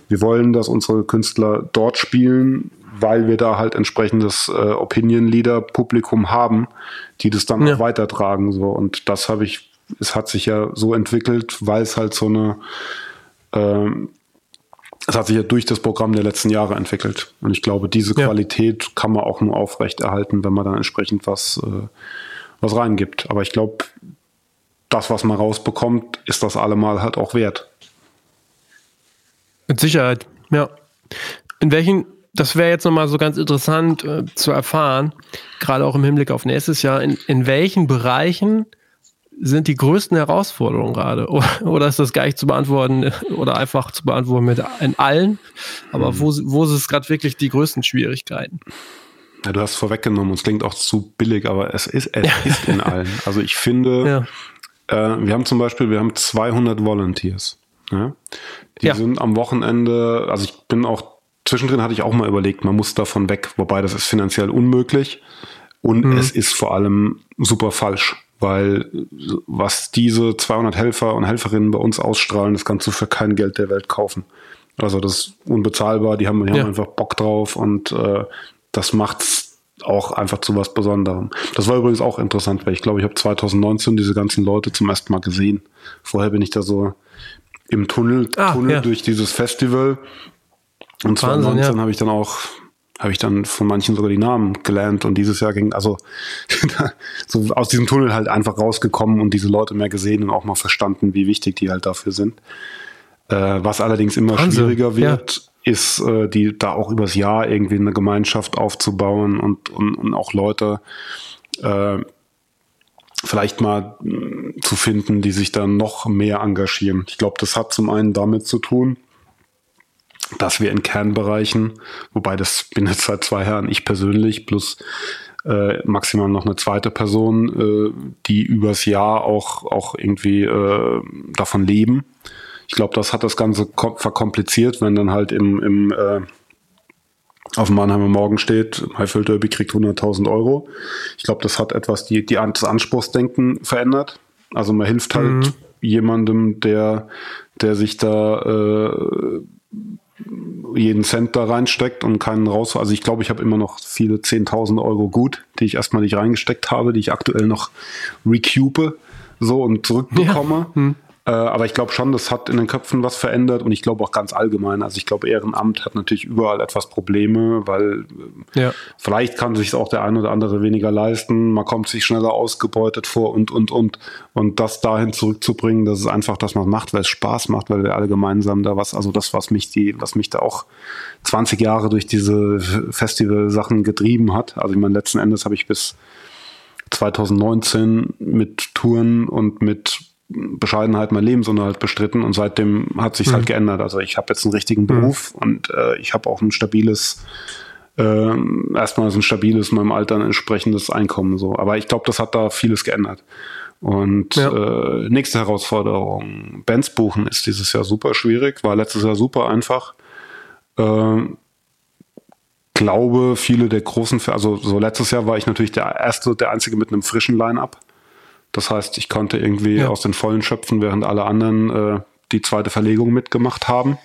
B: wir wollen, dass unsere Künstler dort spielen, weil wir da halt entsprechendes äh, Opinion-Leader-Publikum haben, die das dann ja. auch weitertragen. So. Und das habe ich, es hat sich ja so entwickelt, weil es halt so eine ähm, es hat sich ja durch das Programm der letzten Jahre entwickelt. Und ich glaube, diese ja. Qualität kann man auch nur aufrechterhalten, wenn man dann entsprechend was, äh, was reingibt. Aber ich glaube, das, was man rausbekommt, ist das allemal halt auch wert.
A: Mit Sicherheit, ja. In welchen, das wäre jetzt nochmal so ganz interessant äh, zu erfahren, gerade auch im Hinblick auf nächstes Jahr, in, in welchen Bereichen sind die größten Herausforderungen gerade? <laughs> Oder ist das gar nicht zu beantworten oder einfach zu beantworten mit in allen? Aber wo, wo ist es gerade wirklich die größten Schwierigkeiten?
B: Ja, du hast vorweggenommen, es klingt auch zu billig, aber es ist, es ist in allen. Also ich finde, <laughs> ja. äh, wir haben zum Beispiel, wir haben 200 Volunteers. Ja? Die ja. sind am Wochenende, also ich bin auch, zwischendrin hatte ich auch mal überlegt, man muss davon weg, wobei das ist finanziell unmöglich und mhm. es ist vor allem super falsch weil was diese 200 Helfer und Helferinnen bei uns ausstrahlen, das kannst du für kein Geld der Welt kaufen. Also das ist unbezahlbar, die haben, die ja. haben einfach Bock drauf und äh, das macht's auch einfach zu was Besonderem. Das war übrigens auch interessant, weil ich glaube, ich habe 2019 diese ganzen Leute zum ersten Mal gesehen. Vorher bin ich da so im Tunnel, ah, Tunnel ja. durch dieses Festival. Und 2019 ja. habe ich dann auch habe ich dann von manchen sogar die Namen gelernt und dieses Jahr ging, also <laughs> so aus diesem Tunnel halt einfach rausgekommen und diese Leute mehr gesehen und auch mal verstanden, wie wichtig die halt dafür sind. Äh, was allerdings immer Wahnsinn. schwieriger wird, ja. ist, äh, die da auch übers Jahr irgendwie eine Gemeinschaft aufzubauen und, und, und auch Leute äh, vielleicht mal mh, zu finden, die sich da noch mehr engagieren. Ich glaube, das hat zum einen damit zu tun, dass wir in Kernbereichen, wobei das bin jetzt seit zwei Jahren ich persönlich plus äh, maximal noch eine zweite Person, äh, die übers Jahr auch, auch irgendwie äh, davon leben. Ich glaube, das hat das Ganze verkompliziert, wenn dann halt im, im äh, auf dem Mannheimer Morgen steht, Highfield Derby kriegt 100.000 Euro. Ich glaube, das hat etwas die, die, das Anspruchsdenken verändert. Also man hilft halt mhm. jemandem, der, der sich da äh, jeden Cent da reinsteckt und keinen raus. Also ich glaube, ich habe immer noch viele 10.000 Euro gut, die ich erstmal nicht reingesteckt habe, die ich aktuell noch recupe so und zurückbekomme. Ja. Hm. Äh, aber ich glaube schon, das hat in den Köpfen was verändert und ich glaube auch ganz allgemein. Also ich glaube, Ehrenamt hat natürlich überall etwas Probleme, weil äh, ja. vielleicht kann sich auch der eine oder andere weniger leisten, man kommt sich schneller ausgebeutet vor und, und, und. Und das dahin zurückzubringen, das ist einfach, dass man macht, weil es Spaß macht, weil wir alle gemeinsam da was, also das, was mich die, was mich da auch 20 Jahre durch diese Festival-Sachen getrieben hat. Also ich meine, letzten Endes habe ich bis 2019 mit Touren und mit Bescheidenheit mein Lebensunterhalt bestritten und seitdem hat sich mhm. halt geändert. Also ich habe jetzt einen richtigen mhm. Beruf mhm. und äh, ich habe auch ein stabiles, äh, erstmal ein stabiles, meinem Alter ein entsprechendes Einkommen. So. Aber ich glaube, das hat da vieles geändert. Und ja. äh, nächste Herausforderung, Bands buchen ist dieses Jahr super schwierig, war letztes Jahr super einfach. Äh, glaube, viele der großen, also so letztes Jahr war ich natürlich der erste, der einzige mit einem frischen Line-Up. Das heißt, ich konnte irgendwie ja. aus den Vollen schöpfen, während alle anderen äh, die zweite Verlegung mitgemacht haben.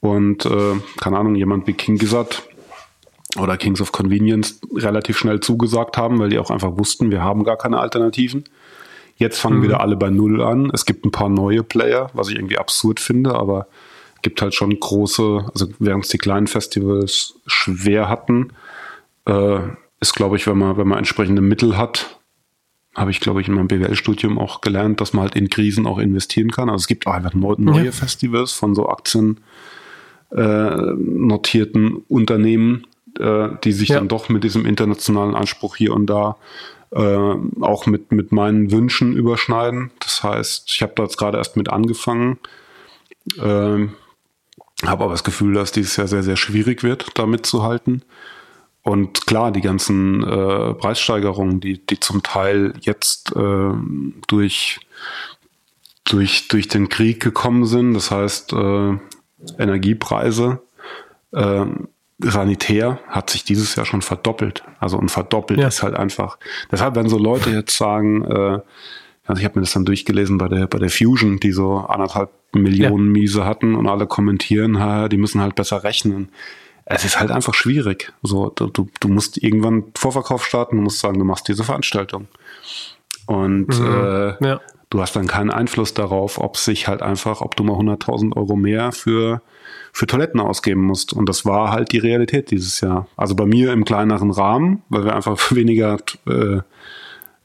B: Und äh, keine Ahnung, jemand wie King Gizzard oder Kings of Convenience relativ schnell zugesagt haben, weil die auch einfach wussten, wir haben gar keine Alternativen. Jetzt fangen mhm. wieder alle bei Null an. Es gibt ein paar neue Player, was ich irgendwie absurd finde, aber gibt halt schon große, also während es die kleinen Festivals schwer hatten, äh, ist, glaube ich, wenn man, wenn man entsprechende Mittel hat, habe ich, glaube ich, in meinem BWL-Studium auch gelernt, dass man halt in Krisen auch investieren kann. Also es gibt auch einfach neue ja. Festivals von so Aktien äh, notierten Unternehmen, äh, die sich ja. dann doch mit diesem internationalen Anspruch hier und da äh, auch mit, mit meinen Wünschen überschneiden. Das heißt, ich habe da jetzt gerade erst mit angefangen, äh, habe aber das Gefühl, dass dieses Jahr sehr, sehr schwierig wird, da mitzuhalten. Und klar, die ganzen äh, Preissteigerungen, die, die zum Teil jetzt äh, durch, durch, durch den Krieg gekommen sind, das heißt äh, Energiepreise, äh, Sanitär hat sich dieses Jahr schon verdoppelt. Also und verdoppelt ja. ist halt einfach. Deshalb, wenn so Leute jetzt sagen, äh, also ich habe mir das dann durchgelesen bei der, bei der Fusion, die so anderthalb Millionen ja. Miese hatten und alle kommentieren, die müssen halt besser rechnen. Es ist halt einfach schwierig. So, du, du musst irgendwann Vorverkauf starten, du musst sagen, du machst diese Veranstaltung. Und mhm. äh, ja. du hast dann keinen Einfluss darauf, ob sich halt einfach, ob du mal 100.000 Euro mehr für für Toiletten ausgeben musst. Und das war halt die Realität dieses Jahr. Also bei mir im kleineren Rahmen, weil wir einfach <laughs> weniger, äh,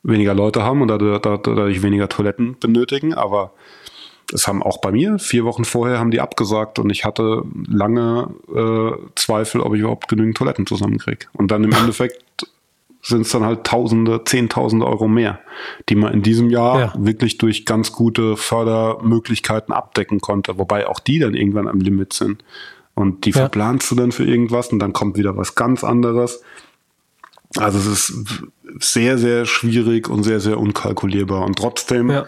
B: weniger Leute haben und dadurch, dadurch weniger Toiletten benötigen. Aber es haben auch bei mir, vier Wochen vorher haben die abgesagt und ich hatte lange äh, Zweifel, ob ich überhaupt genügend Toiletten zusammenkriege. Und dann im <laughs> Endeffekt sind es dann halt Tausende, Zehntausende Euro mehr, die man in diesem Jahr ja. wirklich durch ganz gute Fördermöglichkeiten abdecken konnte, wobei auch die dann irgendwann am Limit sind. Und die ja. verplanst du dann für irgendwas und dann kommt wieder was ganz anderes. Also es ist sehr, sehr schwierig und sehr, sehr unkalkulierbar. Und trotzdem ja.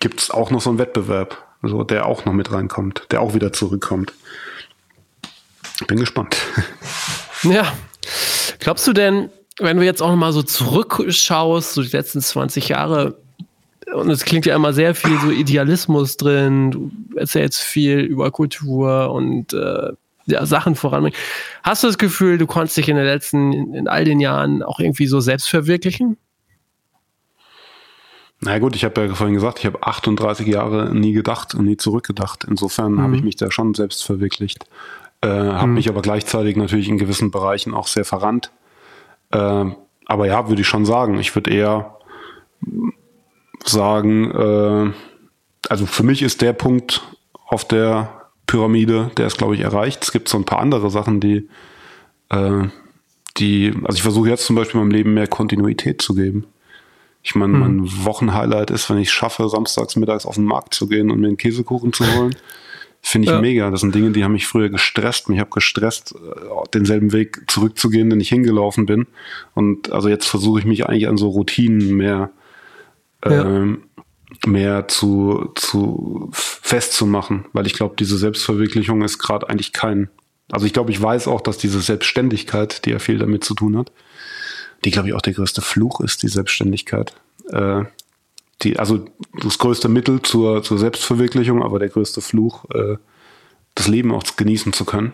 B: Gibt es auch noch so einen Wettbewerb, also der auch noch mit reinkommt, der auch wieder zurückkommt. Bin gespannt. <laughs>
A: Ja. Glaubst du denn, wenn du jetzt auch mal so zurückschaust, so die letzten 20 Jahre, und es klingt ja immer sehr viel so Idealismus drin, du erzählst viel über Kultur und äh, ja, Sachen voranbringen. Hast du das Gefühl, du konntest dich in den letzten, in all den Jahren auch irgendwie so selbst verwirklichen?
B: Na gut, ich habe ja vorhin gesagt, ich habe 38 Jahre nie gedacht und nie zurückgedacht. Insofern mhm. habe ich mich da schon selbst verwirklicht. Äh, habe mhm. mich aber gleichzeitig natürlich in gewissen Bereichen auch sehr verrannt. Äh, aber ja, würde ich schon sagen. Ich würde eher sagen, äh, also für mich ist der Punkt auf der Pyramide, der ist, glaube ich, erreicht. Es gibt so ein paar andere Sachen, die, äh, die, also ich versuche jetzt zum Beispiel meinem Leben mehr Kontinuität zu geben. Ich meine, mhm. mein Wochenhighlight ist, wenn ich schaffe, samstags mittags auf den Markt zu gehen und mir einen Käsekuchen zu holen. Finde ich ja. mega. Das sind Dinge, die haben mich früher gestresst. Mich habe gestresst, äh, denselben Weg zurückzugehen, den ich hingelaufen bin. Und also jetzt versuche ich mich eigentlich an so Routinen mehr, ja. ähm, mehr zu, zu festzumachen, weil ich glaube, diese Selbstverwirklichung ist gerade eigentlich kein. Also ich glaube, ich weiß auch, dass diese Selbstständigkeit, die ja viel damit zu tun hat, die glaube ich auch der größte Fluch ist, die Selbstständigkeit. Äh, die, also das größte Mittel zur, zur Selbstverwirklichung, aber der größte Fluch, äh, das Leben auch genießen zu können.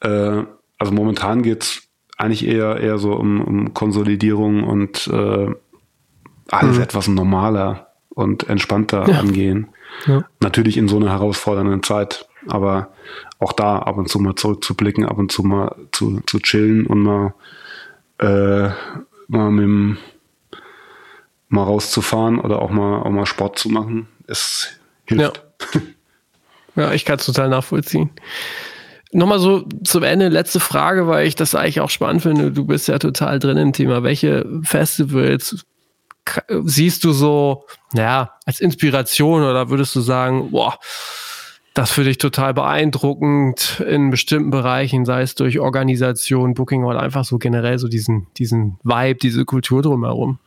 B: Äh, also momentan geht's eigentlich eher, eher so um, um Konsolidierung und äh, alles mhm. etwas normaler und entspannter ja. angehen. Ja. Natürlich in so einer herausfordernden Zeit, aber auch da ab und zu mal zurückzublicken, ab und zu mal zu, zu chillen und mal, äh, mal mit dem mal rauszufahren oder auch mal, auch mal Sport zu machen, es hilft.
A: Ja, <laughs> ja ich kann es total nachvollziehen. Nochmal so zum Ende, letzte Frage, weil ich das eigentlich auch spannend finde. Du bist ja total drin im Thema. Welche Festivals siehst du so, naja, als Inspiration oder würdest du sagen, boah, das finde ich total beeindruckend in bestimmten Bereichen, sei es durch Organisation, Booking oder einfach so generell so diesen, diesen Vibe, diese Kultur drumherum?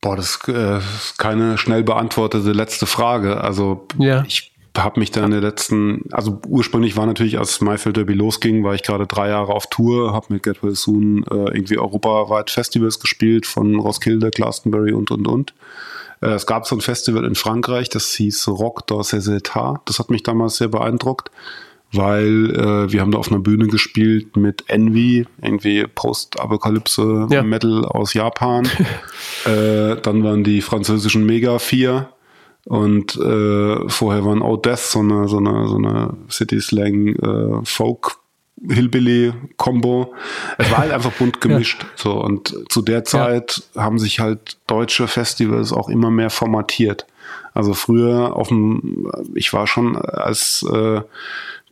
B: Boah, das äh, ist keine schnell beantwortete letzte Frage. Also ja. ich habe mich da in der letzten, also ursprünglich war natürlich, als Myfield Derby losging, war ich gerade drei Jahre auf Tour, habe mit Get Well Soon äh, irgendwie europaweit Festivals gespielt, von Roskilde, Glastonbury und, und, und. Äh, es gab so ein Festival in Frankreich, das hieß Rock États. Das hat mich damals sehr beeindruckt, weil äh, wir haben da auf einer Bühne gespielt mit Envy, irgendwie Post-Apokalypse-Metal ja. aus Japan. <laughs> äh, dann waren die französischen Mega 4 und äh, vorher waren Out Death, so eine, so eine, so eine City Slang äh, Folk Hillbilly-Combo. Es war halt <laughs> einfach bunt gemischt. ja. So, und zu der Zeit ja. haben sich halt deutsche Festivals auch immer mehr formatiert. Also früher auf dem, ich war schon als äh,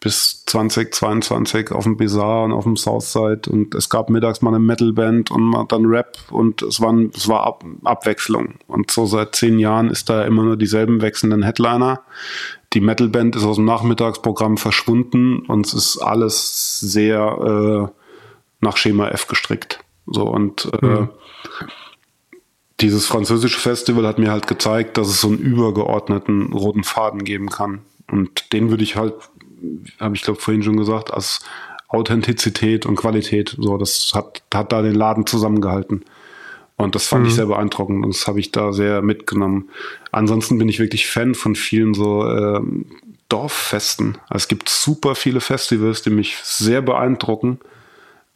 B: bis 2022 auf dem Bizarre und auf dem Southside und es gab mittags mal eine Metalband und dann Rap und es, waren, es war Ab Abwechslung. Und so seit zehn Jahren ist da immer nur dieselben wechselnden Headliner. Die Metalband ist aus dem Nachmittagsprogramm verschwunden und es ist alles sehr äh, nach Schema F gestrickt. So und äh, mhm. dieses französische Festival hat mir halt gezeigt, dass es so einen übergeordneten roten Faden geben kann. Und den würde ich halt habe ich glaube vorhin schon gesagt, als Authentizität und Qualität. So, das hat, hat da den Laden zusammengehalten. Und das fand mhm. ich sehr beeindruckend und das habe ich da sehr mitgenommen. Ansonsten bin ich wirklich Fan von vielen so äh, Dorffesten. Also es gibt super viele Festivals, die mich sehr beeindrucken.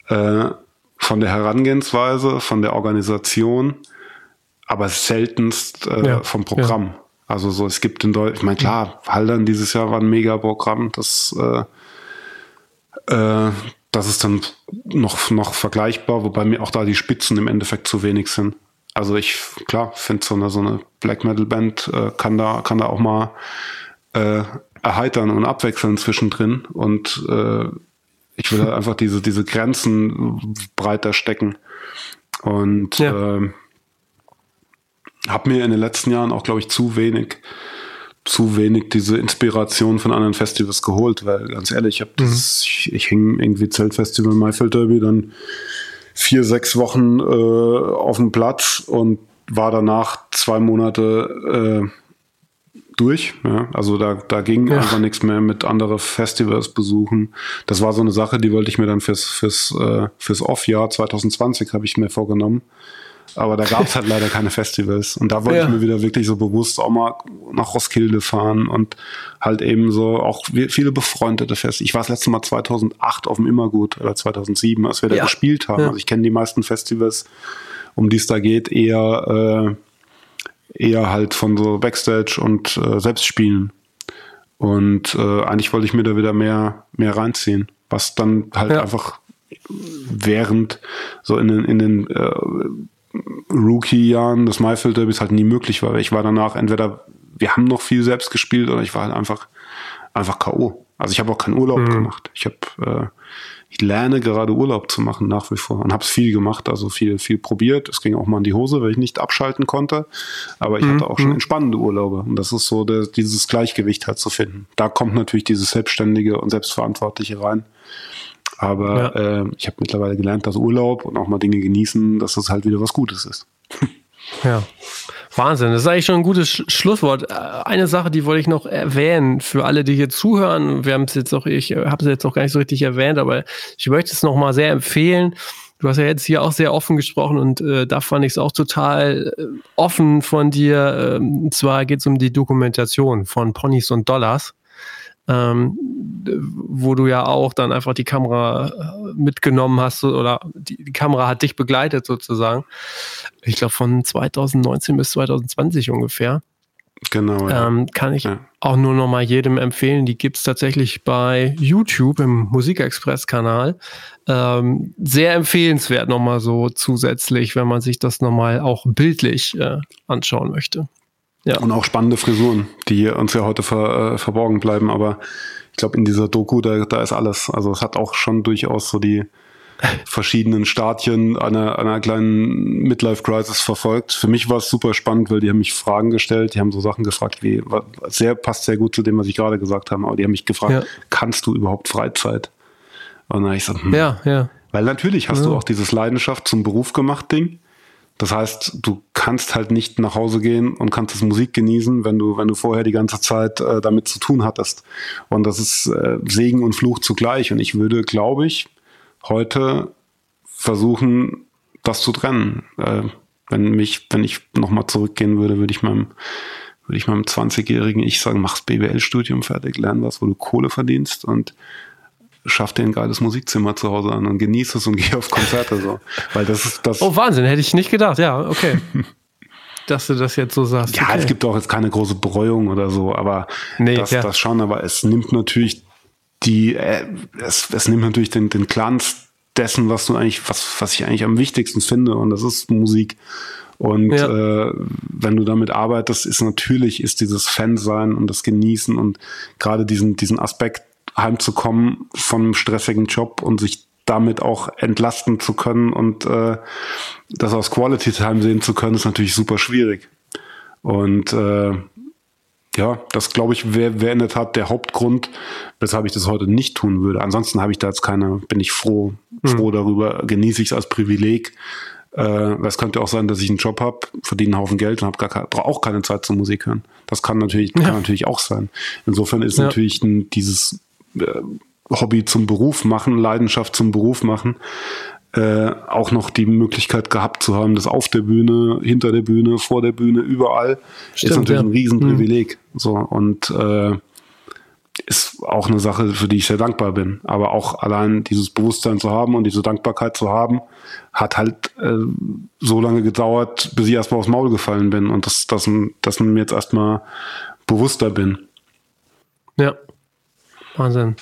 B: Äh, von der Herangehensweise, von der Organisation, aber seltenst äh, ja, vom Programm. Ja. Also so, es gibt in Deutschland, ich meine, klar, Haldern dieses Jahr war ein Mega-Programm, das, äh, äh, das ist dann noch, noch vergleichbar, wobei mir auch da die Spitzen im Endeffekt zu wenig sind. Also ich, klar, finde so eine, so eine Black Metal Band äh, kann da, kann da auch mal äh, erheitern und abwechseln zwischendrin und äh, ich will halt <laughs> einfach diese, diese Grenzen breiter stecken. Und ja. äh, habe mir in den letzten Jahren auch, glaube ich, zu wenig, zu wenig diese Inspiration von anderen Festivals geholt, weil ganz ehrlich, ich habe mhm. ich, ich hing irgendwie Zeltfestival Maifeld Derby dann vier, sechs Wochen äh, auf dem Platz und war danach zwei Monate äh, durch. Ja? Also da, da ging ja. einfach nichts mehr mit andere Festivals besuchen. Das war so eine Sache, die wollte ich mir dann fürs, fürs, äh, fürs Off-Jahr 2020 habe ich mir vorgenommen. Aber da gab es halt leider keine Festivals. Und da wollte ja. ich mir wieder wirklich so bewusst auch mal nach Roskilde fahren und halt eben so auch viele befreundete Festivals. Ich war das letzte Mal 2008 auf dem Immergut oder 2007, als wir da gespielt haben. Ja. Also ich kenne die meisten Festivals, um die es da geht, eher, äh, eher halt von so Backstage und äh, Selbstspielen. Und äh, eigentlich wollte ich mir da wieder mehr, mehr reinziehen, was dann halt ja. einfach während so in den, in den äh, Rookie-Jahren des Mayfield Derbys halt nie möglich war. Ich war danach entweder, wir haben noch viel selbst gespielt oder ich war halt einfach, einfach K.O. Also ich habe auch keinen Urlaub mhm. gemacht. Ich habe, äh, ich lerne gerade Urlaub zu machen nach wie vor und habe es viel gemacht, also viel, viel probiert. Es ging auch mal in die Hose, weil ich nicht abschalten konnte. Aber ich mhm. hatte auch schon mhm. entspannende Urlaube. Und das ist so der, dieses Gleichgewicht halt zu finden. Da kommt natürlich dieses Selbstständige und Selbstverantwortliche rein. Aber ja. äh, ich habe mittlerweile gelernt, dass Urlaub und auch mal Dinge genießen, dass das halt wieder was Gutes ist.
A: Ja. Wahnsinn, das ist eigentlich schon ein gutes Sch Schlusswort. Äh, eine Sache, die wollte ich noch erwähnen für alle, die hier zuhören. Wir haben es jetzt auch, ich äh, habe es jetzt auch gar nicht so richtig erwähnt, aber ich möchte es noch mal sehr empfehlen. Du hast ja jetzt hier auch sehr offen gesprochen und äh, da fand ich es auch total äh, offen von dir. Ähm, und zwar geht es um die Dokumentation von Ponys und Dollars ähm, wo du ja auch dann einfach die Kamera äh, mitgenommen hast oder die, die Kamera hat dich begleitet sozusagen. Ich glaube von 2019 bis 2020 ungefähr.
B: Genau. Ja.
A: Ähm, kann ich ja. auch nur noch mal jedem empfehlen. Die gibt es tatsächlich bei YouTube im Musikexpress-Kanal. Ähm, sehr empfehlenswert noch mal so zusätzlich, wenn man sich das noch mal auch bildlich äh, anschauen möchte.
B: Ja. Und auch spannende Frisuren, die uns ja heute ver, äh, verborgen bleiben. Aber ich glaube, in dieser Doku, da, da ist alles. Also es hat auch schon durchaus so die <laughs> verschiedenen Stadien einer, einer kleinen Midlife-Crisis verfolgt. Für mich war es super spannend, weil die haben mich Fragen gestellt, die haben so Sachen gefragt wie, sehr, passt sehr gut zu dem, was ich gerade gesagt habe, aber die haben mich gefragt, ja. kannst du überhaupt Freizeit? Und dann habe ich gesagt, hm.
A: ja, ja.
B: Weil natürlich hast ja. du auch dieses Leidenschaft zum Beruf gemacht Ding. Das heißt, du kannst halt nicht nach Hause gehen und kannst das Musik genießen, wenn du, wenn du vorher die ganze Zeit äh, damit zu tun hattest. Und das ist äh, Segen und Fluch zugleich. Und ich würde, glaube ich, heute versuchen, das zu trennen. Äh, wenn mich, wenn ich nochmal zurückgehen würde, würde ich meinem, würde ich meinem 20-jährigen Ich sagen, mach's BWL-Studium fertig, lern was, wo du Kohle verdienst und schaff dir ein geiles Musikzimmer zu Hause an und genieß es und <laughs> geh auf Konzerte so. Weil das ist das.
A: Oh, Wahnsinn, hätte ich nicht gedacht, ja, okay. <laughs> Dass du das jetzt so sagst.
B: Ja, okay. es gibt auch jetzt keine große Bereuung oder so, aber nee, das, ja. das schon, aber es nimmt natürlich die, äh, es, es nimmt natürlich den, den Glanz dessen, was du eigentlich, was, was ich eigentlich am wichtigsten finde, und das ist Musik. Und ja. äh, wenn du damit arbeitest, ist natürlich, ist dieses Fansein und das Genießen und gerade diesen, diesen Aspekt heimzukommen von einem stressigen Job und sich damit auch entlasten zu können und äh, das aus Quality Time sehen zu können, ist natürlich super schwierig. Und äh, ja, das glaube ich wäre wär in der Tat der Hauptgrund, weshalb ich das heute nicht tun würde. Ansonsten habe ich da jetzt keine, bin ich froh, froh mhm. darüber, genieße ich es als Privileg. Äh, es könnte auch sein, dass ich einen Job habe, verdiene einen Haufen Geld und habe auch keine Zeit zur Musik hören. Das kann natürlich, ja. kann natürlich auch sein. Insofern ist ja. natürlich ein, dieses Hobby zum Beruf machen, Leidenschaft zum Beruf machen, äh, auch noch die Möglichkeit gehabt zu haben, das auf der Bühne, hinter der Bühne, vor der Bühne, überall, Stimmt, ist natürlich ja. ein Riesenprivileg. Mhm. So und äh, ist auch eine Sache, für die ich sehr dankbar bin. Aber auch allein dieses Bewusstsein zu haben und diese Dankbarkeit zu haben, hat halt äh, so lange gedauert, bis ich erstmal aufs Maul gefallen bin und dass das, das mir jetzt erstmal bewusster bin.
A: Ja, Wahnsinn.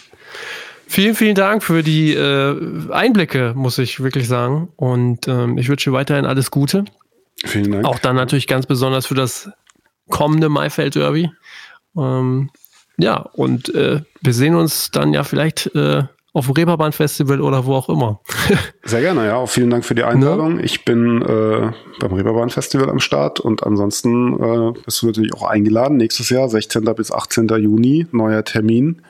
A: Vielen, vielen Dank für die äh, Einblicke, muss ich wirklich sagen. Und ähm, ich wünsche weiterhin alles Gute.
B: Vielen Dank.
A: Auch dann natürlich ganz besonders für das kommende Maifeld Derby. Ähm, ja, und äh, wir sehen uns dann ja vielleicht äh, auf dem Reeperbahn Festival oder wo auch immer. <laughs>
B: Sehr gerne, ja. Auch vielen Dank für die Einladung. Ja. Ich bin äh, beim Reeperbahn Festival am Start und ansonsten äh, bist du natürlich auch eingeladen, nächstes Jahr, 16. bis 18. Juni, neuer Termin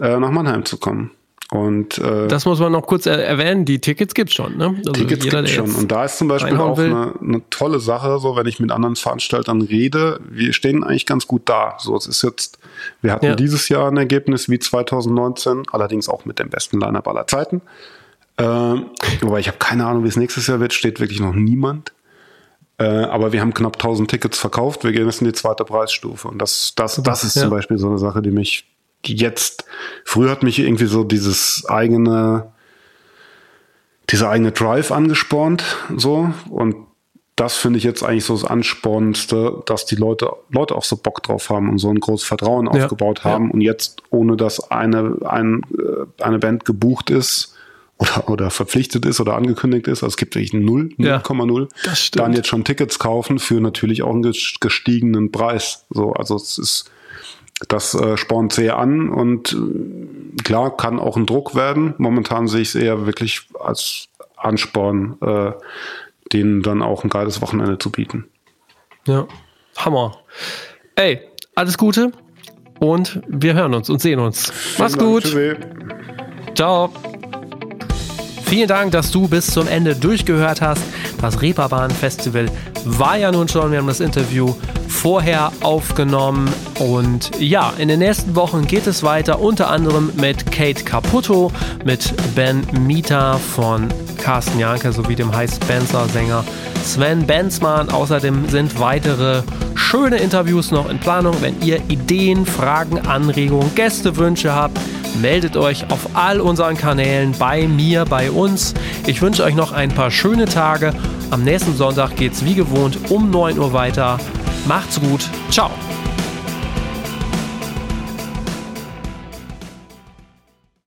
B: äh, nach Mannheim zu kommen. Und,
A: äh, das muss man noch kurz erwähnen, die Tickets gibt es schon. Ne?
B: Also Tickets gibt es schon. Und da ist zum Beispiel auch eine, eine, tolle Sache, so wenn ich mit anderen Veranstaltern rede, wir stehen eigentlich ganz gut da. So, es ist jetzt, wir hatten ja. dieses Jahr ein Ergebnis wie 2019, allerdings auch mit dem besten Line-Up aller Zeiten. Äh, wobei ich habe keine Ahnung, wie es nächstes Jahr wird, steht wirklich noch niemand. Äh, aber wir haben knapp 1000 Tickets verkauft. Wir gehen jetzt in die zweite Preisstufe. Und das, das, das ist ja. zum Beispiel so eine Sache, die mich jetzt, früher hat mich irgendwie so dieses eigene, dieser eigene Drive angespornt, so, und das finde ich jetzt eigentlich so das Anspornendste, dass die Leute, Leute auch so Bock drauf haben und so ein großes Vertrauen ja, aufgebaut haben. Ja. Und jetzt, ohne dass eine, ein, äh, eine Band gebucht ist oder, oder verpflichtet ist oder angekündigt ist, also es gibt wirklich 0, 0,0, ja, dann jetzt schon Tickets kaufen für natürlich auch einen gestiegenen Preis. So, also es ist, das äh, spornt sehr an und äh, klar kann auch ein Druck werden. Momentan sehe ich es eher wirklich als Ansporn, äh, denen dann auch ein geiles Wochenende zu bieten.
A: Ja, Hammer. Ey, alles Gute und wir hören uns und sehen uns. Mach's gut. Tschüssi. Ciao. Vielen Dank, dass du bis zum Ende durchgehört hast. Das Reeperbahn Festival war ja nun schon, wir haben das Interview vorher aufgenommen. Und ja, in den nächsten Wochen geht es weiter, unter anderem mit Kate Caputo, mit Ben Mita von Carsten Janke sowie dem High Spencer-Sänger Sven Benzmann. Außerdem sind weitere schöne Interviews noch in Planung. Wenn ihr Ideen, Fragen, Anregungen, Gästewünsche habt, meldet euch auf all unseren Kanälen bei mir, bei uns. Ich wünsche euch noch ein paar schöne Tage. Am nächsten Sonntag geht es wie gewohnt um 9 Uhr weiter. Macht's gut. Ciao.